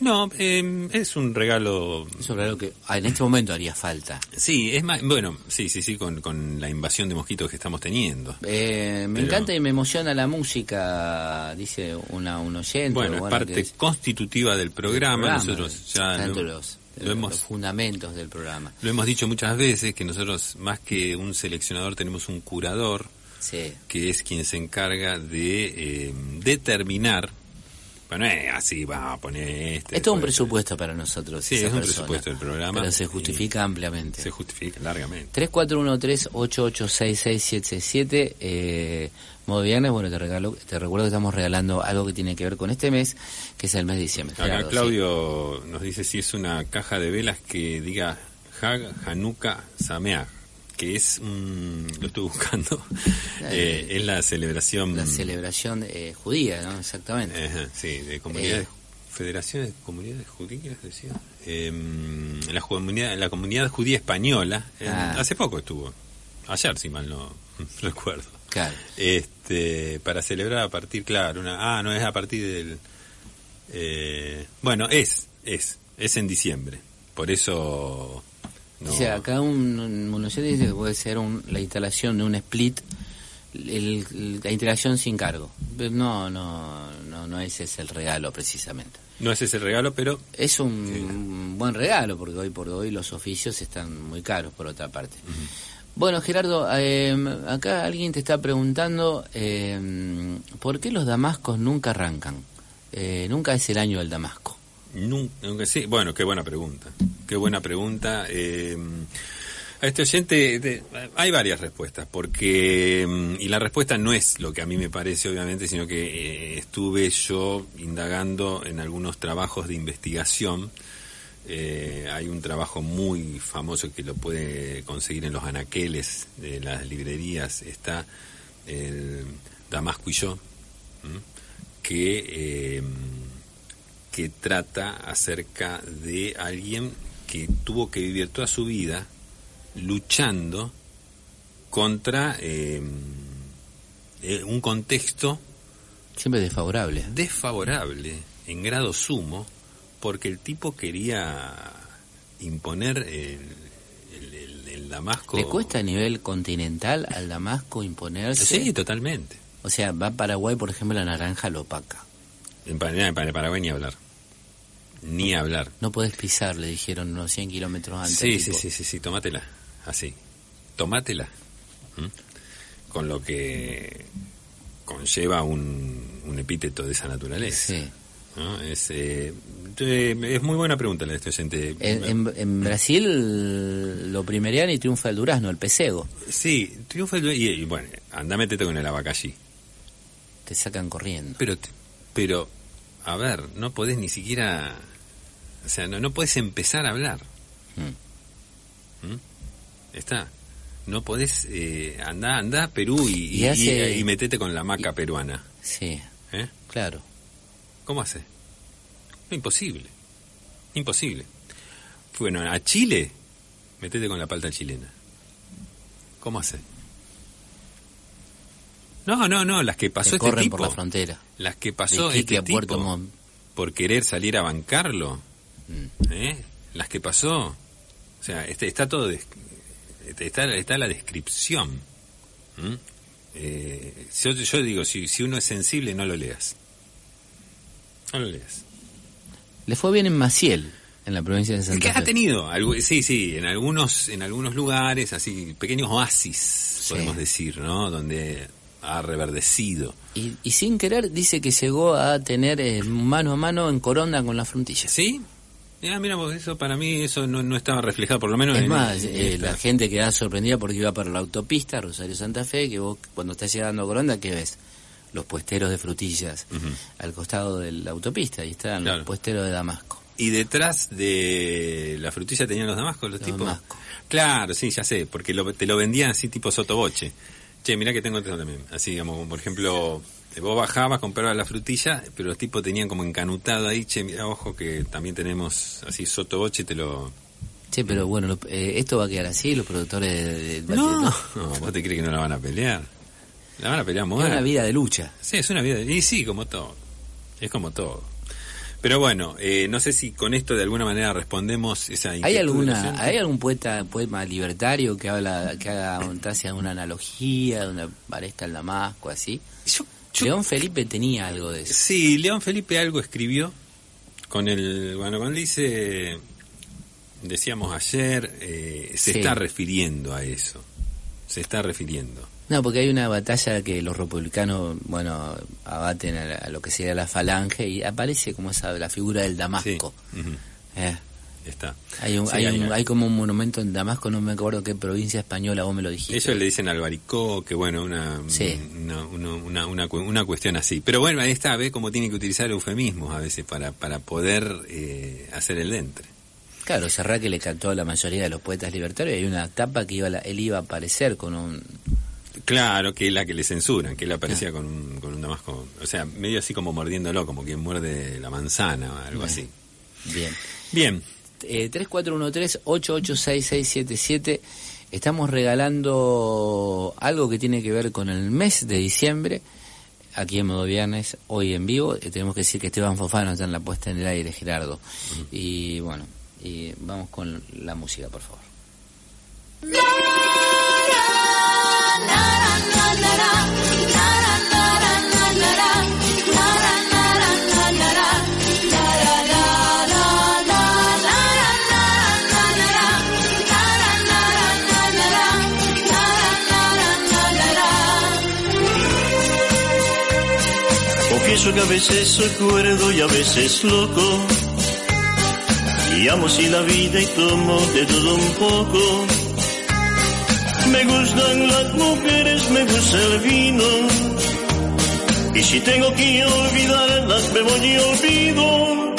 No, eh, es un regalo. es algo que ah, en este momento haría falta. Sí, es más, bueno, sí, sí, sí, con, con la invasión de mosquitos que estamos teniendo. Eh, me Pero- encanta y me emociona la música, dice una, un oyente. Bueno, es bueno, parte que es- constitutiva del programa. programa, Nosotros ya tanto lo, los, lo hemos los fundamentos del programa. Lo hemos dicho muchas veces que nosotros, más que un seleccionador, tenemos un curador Sí. que es quien se encarga de eh, determinar. Bueno, eh, así va a poner este. Esto es un presupuesto para nosotros. Sí, es un persona, presupuesto del programa. Pero se justifica ampliamente. Se justifica largamente. 3413-886677. Eh, modo viernes, bueno, te, regalo, te recuerdo que estamos regalando algo que tiene que ver con este mes, que es el mes de diciembre. Acá Gerardo, Claudio nos dice si es una caja de velas que diga Hag Hanukkah Sameach, que es un, lo estoy buscando, [laughs] eh, es la celebración. La celebración eh, judía, ¿no? Exactamente. Ajá, sí, de comunidades, Eh. federaciones de comunidades judías, decía. Em, la, comunidad, la comunidad judía española, Ah. hace poco estuvo, ayer si mal no [laughs] recuerdo, Claro. este, para celebrar a partir, claro, una, ah, no es a partir del, eh, bueno, es, es, Es en diciembre. Por eso. No. O sea, acá un, un Buenos Aires dice que puede ser un- la instalación de un split, el- la instalación sin cargo. No, no, no, no ese es el regalo precisamente. No es ese el regalo, pero Es un buen regalo porque hoy por hoy los oficios están muy caros por otra parte. Bueno, Gerardo, eh, acá alguien te está preguntando eh, por qué los damascos nunca arrancan. Eh, nunca es el año del damasco. Nunca, sí, bueno, qué buena pregunta. Qué buena pregunta. Eh, a este oyente hay varias respuestas, porque y la respuesta no es lo que a mí me parece, obviamente, sino que eh, estuve yo indagando en algunos trabajos de investigación. Eh, hay un trabajo muy famoso que lo puede conseguir en los anaqueles de las librerías. Está el Damasco y yo, ¿m? que eh, que trata acerca de alguien que tuvo que vivir toda su vida luchando contra eh, eh, un contexto Siempre desfavorable. desfavorable en grado sumo porque el tipo quería imponer el, el- el- el Damasco. ¿Le cuesta a nivel continental al damasco imponerse? Sí, totalmente. O sea, va a Paraguay, por ejemplo, la naranja lo opaca. En, Pa- en Paraguay ni hablar. Ni hablar. No podés pisar, le dijeron unos 100 kilómetros antes. Sí, sí, sí, sí, sí, tomátela, así, tomátela, con lo que conlleva un, un epíteto de esa naturaleza. Sí. ¿No? Es, eh, es muy buena pregunta la de este oyente. En, en- en Brasil lo primerían y triunfa el durazno, el pesego. Sí, triunfa el... Y, y bueno, anda, métete con el abacallí. Te sacan corriendo. Pero, pero, a ver, no podés ni siquiera... O sea, no, no podés empezar a hablar. Mm. ¿Mm? Está. No podés... Eh, andá, andá a Perú y, Y y, hace- y- y metete con la maca peruana. Sí, ¿eh? claro. ¿Cómo hace? Imposible. Imposible. Bueno, a Chile, metete con la palta chilena. ¿Cómo hace? No, no, no, las que pasó Te este corren tipo. por la frontera. Las que pasó este a Puerto tipo Montt. por querer salir a bancarlo. Mm. ¿eh? Las que pasó. O sea, este, está todo. des- está, está la descripción. Eh, yo, yo digo, si, si uno es sensible, no lo leas. Leas. Le fue bien en Maciel, en la provincia de Es Santa que ha Fe. tenido, algo, sí, sí, en algunos, en algunos lugares, así, pequeños oasis, podemos decir, ¿no? Donde ha reverdecido. Y, y sin querer dice que llegó a tener eh, mano a mano en Coronda con la frontilla. ¿Sí? Ya, mira, vos, eso para mí eso no, no estaba reflejado, por lo menos Es en, más, en eh, la gente queda sorprendida porque iba por la autopista Rosario Santa Fe, que vos cuando estás llegando a Coronda, ¿qué ves? Los puesteros de frutillas al costado de la autopista, y están Claro. los puesteros de Damasco. Y detrás de la frutilla tenían los damascos, los Los tipos. Claro, sí, ya sé, porque lo- te lo vendían así tipo sotoboche. Che, mirá que tengo esto también. Así, digamos, como, por ejemplo, eh, vos bajabas, comprabas la frutilla, pero los tipos tenían como encanutado ahí, che, mira, ojo que también tenemos así sotoboche, te lo... Che, pero bueno, lo- eh, esto va a quedar así, los productores de... de- No, de- no, vos te crees que no la van a pelear. La van a pelear Es muy una vida de lucha. Sí, es una vida. Y sí, como todo. Es como todo. Pero bueno, eh, no sé si con esto de alguna manera respondemos esa ¿Hay alguna, hay algún poeta, poema libertario que habla, que haga un- trace alguna analogía, donde parezca el Damasco, así? Yo- yo- León Felipe tenía algo de eso. Sí, León Felipe algo escribió con el. Bueno, cuando dice. Decíamos ayer, eh, se Sí. está refiriendo a eso. Se está refiriendo. No, porque hay una batalla que los republicanos, bueno, abaten a, la- a lo que sería la falange y aparece como esa la figura del Sí. Damasco. ujú, Eh, está. hay, un, Sí, hay, hay- un- hay como un monumento en Damasco, no me acuerdo qué provincia española, vos me lo dijiste. Ellos le dicen Albaricó, que bueno, una, Sí. una, una, una, una cu- una cuestión así. Pero bueno, ahí está, ve cómo tiene que utilizar eufemismos a veces para, para poder eh, hacer el entre. Claro, Serra que le cantó a la mayoría de los poetas libertarios y hay una tapa que iba la- él iba a aparecer con un... Claro, que es la que le censuran, que él aparecía con, un, con un damasco, o sea, medio así como mordiéndolo, como quien muerde la manzana o algo Bien. así. Bien. Bien, Eh, 3413-886677. Estamos regalando algo que tiene que ver con el mes de diciembre. aquí en Modo Viernes, hoy en vivo. Eh, tenemos que decir que Esteban Fofano está en la puesta en el aire, Gerardo. Y bueno, y vamos con la música, por favor. Que a veces soy cuerdo y a veces loco. Y amo si la vida y tomo de todo un poco. Me gustan las mujeres, me gusta el vino. Y si tengo que olvidarlas, me voy y olvido.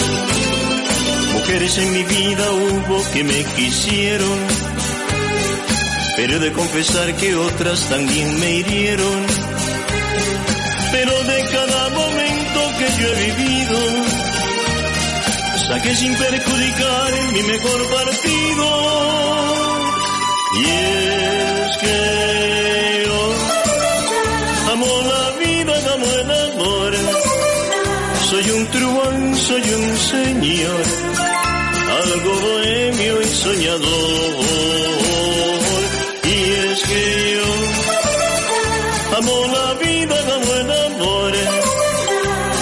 Mujeres en mi vida hubo que me quisieron. Pero he de confesar que otras también me hirieron. Que yo he vivido, saqué sin perjudicar mi mejor partido. Y es que yo amo la vida, amo el amor. Soy un truán, soy un señor, algo bohemio y soñador. Y es que yo amo la vida, amo.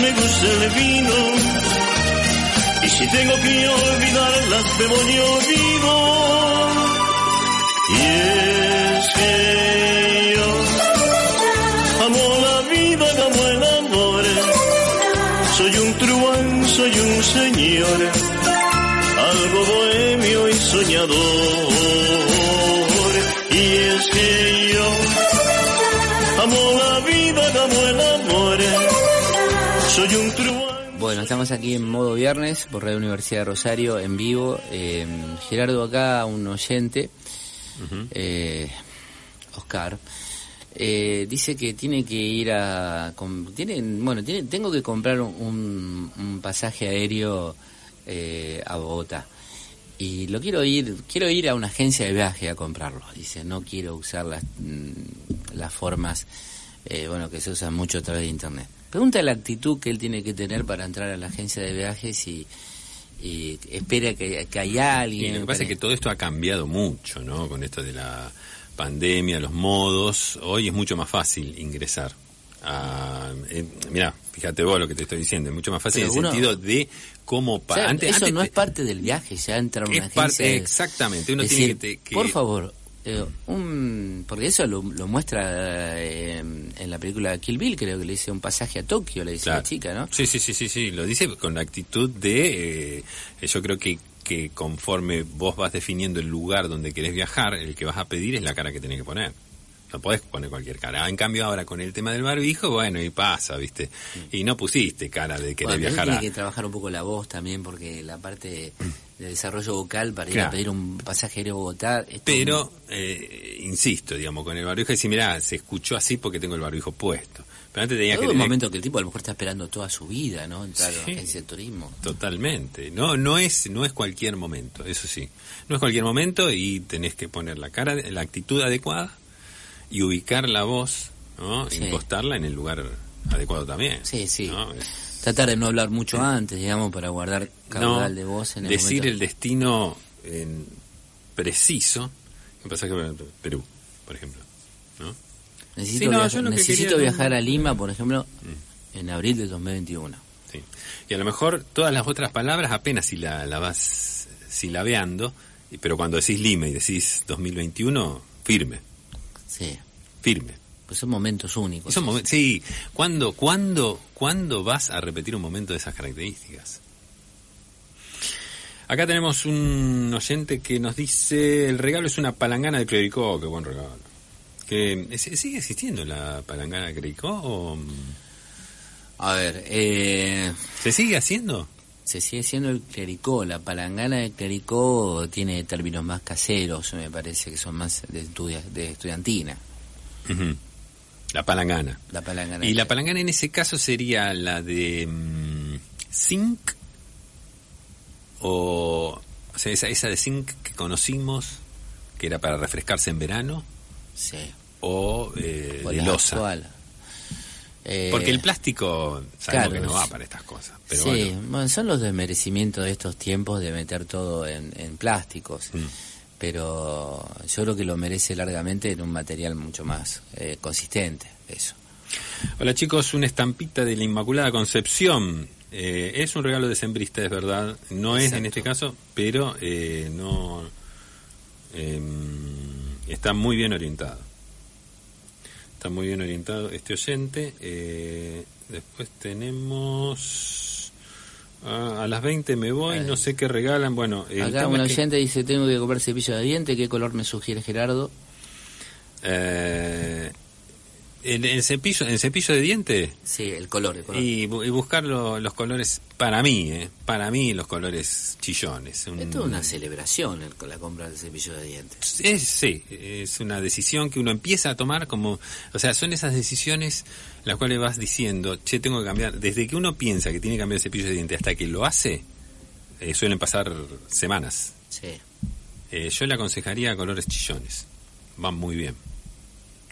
Me gusta el vino. Y si tengo que olvidarlas, me voy y olvido. Y es que yo amo la vida, amo el amor. Soy un truán, soy un señor, algo bohemio y soñador. Bueno, estamos aquí en modo viernes por Radio Universidad de Rosario en vivo. Eh, Gerardo acá, un oyente, eh, Oscar, eh, dice que tiene que ir a, tiene, bueno, tiene, tengo que comprar un, un pasaje aéreo eh, a Bogotá y lo quiero ir, quiero ir a una agencia de viaje a comprarlo. Dice, no quiero usar las, mm, las formas, eh, bueno, que se usan mucho a través de internet. Pregunta la actitud que él tiene que tener para entrar a la agencia de viajes y, y espera que, que haya Y alguien. lo que pasa es que para- todo esto ha cambiado mucho, ¿no? Con esto de la pandemia, los modos. Hoy es mucho más fácil ingresar. A, eh, mira, fíjate vos lo que te estoy diciendo, es mucho más fácil Pero en el uno- sentido de cómo... O pa- sea, antes- eso antes no es parte del viaje, ya entra a una Es agencia. parte- exactamente, uno tiene decir, que te- que- Por favor, un, porque eso lo, lo muestra eh, en la película Kill Bill, creo que le dice un pasaje a Tokio, le dice Claro. la chica, ¿no? Sí, sí, sí, sí, sí, lo dice con la actitud de, eh, yo creo que, que conforme vos vas definiendo el lugar donde querés viajar, el que vas a pedir es la cara que tenés que poner. No podés poner cualquier cara. En cambio ahora con el tema del barbijo, bueno, y pasa, ¿viste? Y no pusiste cara de querer Bueno, viajar tiene a... que trabajar un poco la voz también, porque la parte de desarrollo vocal para ir Claro. a pedir un pasaje aéreo a Bogotá. Pero, eh, insisto, digamos, con el barbijo, decir, mirá, se escuchó así porque tengo el barbijo puesto. Pero antes tenía Todo que un tener momento que el tipo a lo mejor está esperando toda su vida, ¿no? Entrar a Sí. una agencia de turismo. Totalmente. No, no es, no es cualquier momento, eso sí. No es cualquier momento y tenés que poner la cara, la actitud adecuada y ubicar la voz, ¿no? Sí. Impostarla en el lugar adecuado también. Sí, sí. ¿no? Es- Tratar de no hablar mucho antes, digamos, para guardar caudal no, de voz en el decir momento. el destino en preciso. ¿Qué pasa que Perú, por ejemplo, ¿no? Necesito, Sí, no, viajar, yo lo que necesito viajar a Lima, por ejemplo, en abril del 2021. Sí. Y a lo mejor todas las otras palabras apenas si la, la vas silabeando, y- pero cuando decís Lima y decís 2021, firme, Sí. firme. Pues son momentos únicos. Esos momen- sí, ¿cuándo, cuándo, ¿cuándo vas a repetir un momento de esas características? Acá tenemos un oyente que nos dice, el regalo es una palangana de clericó, qué buen regalo. Que, ¿Sigue existiendo la palangana de clericó o...? A ver, eh, ¿Se sigue haciendo? se sigue siendo el clericó. La palangana de clericó tiene términos más caseros, me parece que son más de, estudia- de estudiantina. La palangana. La palangana. Y la palangana en ese caso sería la de mm, zinc o, o sea, esa, esa de zinc que conocimos, que era para refrescarse en verano, Sí. o eh, O de losa. Eh, Porque el plástico sabemos claro, que no va para estas cosas. Pero sí, bueno. bueno, son los desmerecimientos de estos tiempos de meter todo en, en plásticos. Mm. Pero yo creo que lo merece largamente en un material mucho más eh, consistente, eso. Hola chicos, una estampita de la Inmaculada Concepción. Eh, es un regalo de sembrista, es verdad. No es en este caso, pero eh, no eh, está muy bien orientado. Está muy bien orientado este oyente. Eh, después tenemos ah, a las 20 me voy, no sé qué regalan. Bueno, Acá un es que- oyente dice, tengo que comprar cepillo de diente, ¿qué color me sugiere Gerardo? eh, el, el cepillo, el cepillo de diente. Sí, el color. El color. Y, bu- y buscar lo- los colores, para mí, ¿eh? para mí los colores chillones. Un- Esto es una celebración el- con la compra del cepillo de dientes. es, sí, es una decisión que uno empieza a tomar como, o sea, son esas decisiones las cuales vas diciendo, che, tengo que cambiar, desde que uno piensa que tiene que cambiar el cepillo de diente hasta que lo hace, eh, suelen pasar semanas. Sí. Eh, yo le aconsejaría colores chillones, van muy bien.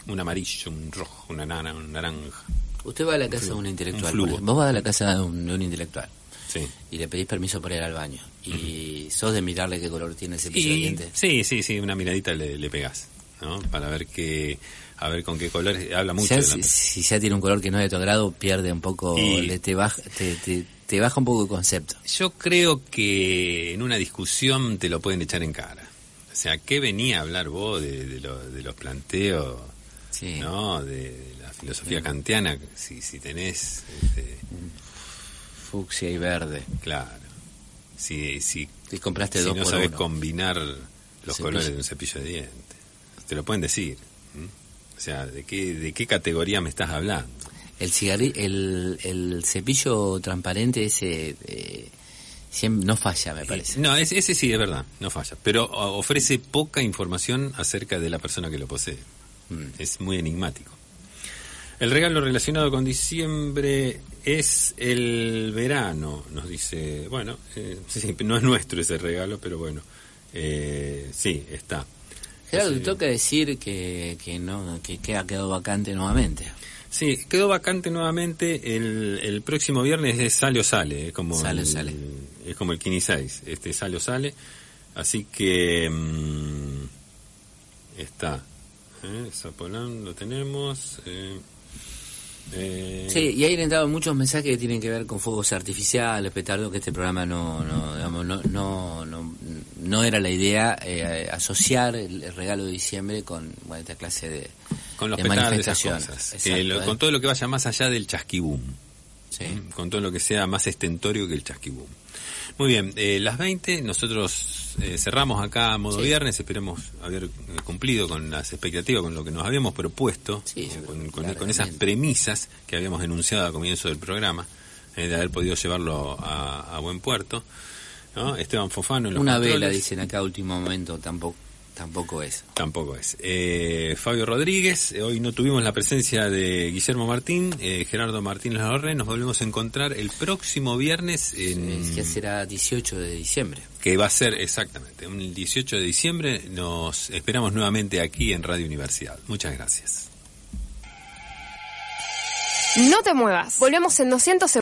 Un amarillo, un rojo, una nana, un naranja. Usted va a la casa de un un intelectual. flujo. Vos vas a la casa de un, de un intelectual Sí. y le pedís permiso para ir al baño. Y sos de mirarle qué color tiene el cepillo de dientes. sí, sí, sí, una miradita le, le pegás, ¿no? Para ver qué, a ver con qué colores, habla mucho Ya de la si, si ya tiene un color que no es de tu agrado, pierde un poco, Y- le, te, baja, te, te- te baja un poco el concepto. Yo creo que en una discusión te lo pueden echar en cara. O sea, ¿qué venía a hablar vos de, de, lo- de los planteos, Sí. no? De, la filosofía kantiana, si, si tenés, este, Fucsia y verde. claro, si, si, Y compraste si dos no por sabes uno. combinar los Cepillo. colores de un cepillo de dientes, te lo pueden decir. O sea, ¿de qué, ¿de qué categoría me estás hablando? El, cigarri el, el cepillo transparente ese eh, no falla, me parece. No, ese, ese sí es verdad, no falla. Pero ofrece poca información acerca de la persona que lo posee. Mm. Es muy enigmático. El regalo relacionado con diciembre es el verano, nos dice. Bueno, eh, [laughs] sí, no es nuestro ese regalo, pero bueno, eh, sí, está. Gerardo, te toca decir que, que no que, que ha quedado vacante nuevamente. Sí, quedó vacante nuevamente el, el próximo viernes es sale o sale, es como Sale el, sale. es como el 15 6, este sale o sale, así que mm, está, ¿eh? Zapolán lo tenemos, eh, eh, Sí, y ahí han entrado muchos mensajes que tienen que ver con fuegos artificiales, petardo, que este programa no no, digamos, no, no, no, no era la idea eh, asociar el, regalo de diciembre con bueno, esta clase de, con los de petardos esas manifestaciones. cosas, Exacto, que lo- ¿eh? con todo lo que vaya más allá del chasquibum, con todo lo que sea más estentorio que el chasquibum. Muy bien, eh, las 20, nosotros eh, cerramos acá a modo Sí. viernes, esperemos haber eh, cumplido con las expectativas, con lo que nos habíamos propuesto, Sí, yo con, esas premisas que habíamos enunciado al comienzo del programa, eh, de haber podido llevarlo a, a buen puerto. ¿no? Esteban Fofano en los Una vela, dicen acá, último momento, tampoco tampoco es. Tampoco es. Eh, Fabio Rodríguez, eh, hoy no tuvimos la presencia de Guillermo Martín, eh, Gerardo Martínez Larre, nos volvemos a encontrar el próximo viernes en... Es que será 18 de diciembre. que va a ser exactamente el 18 de diciembre. Nos esperamos nuevamente aquí en Radio Universidad. Muchas gracias. No te muevas. Volvemos en 200 segundos.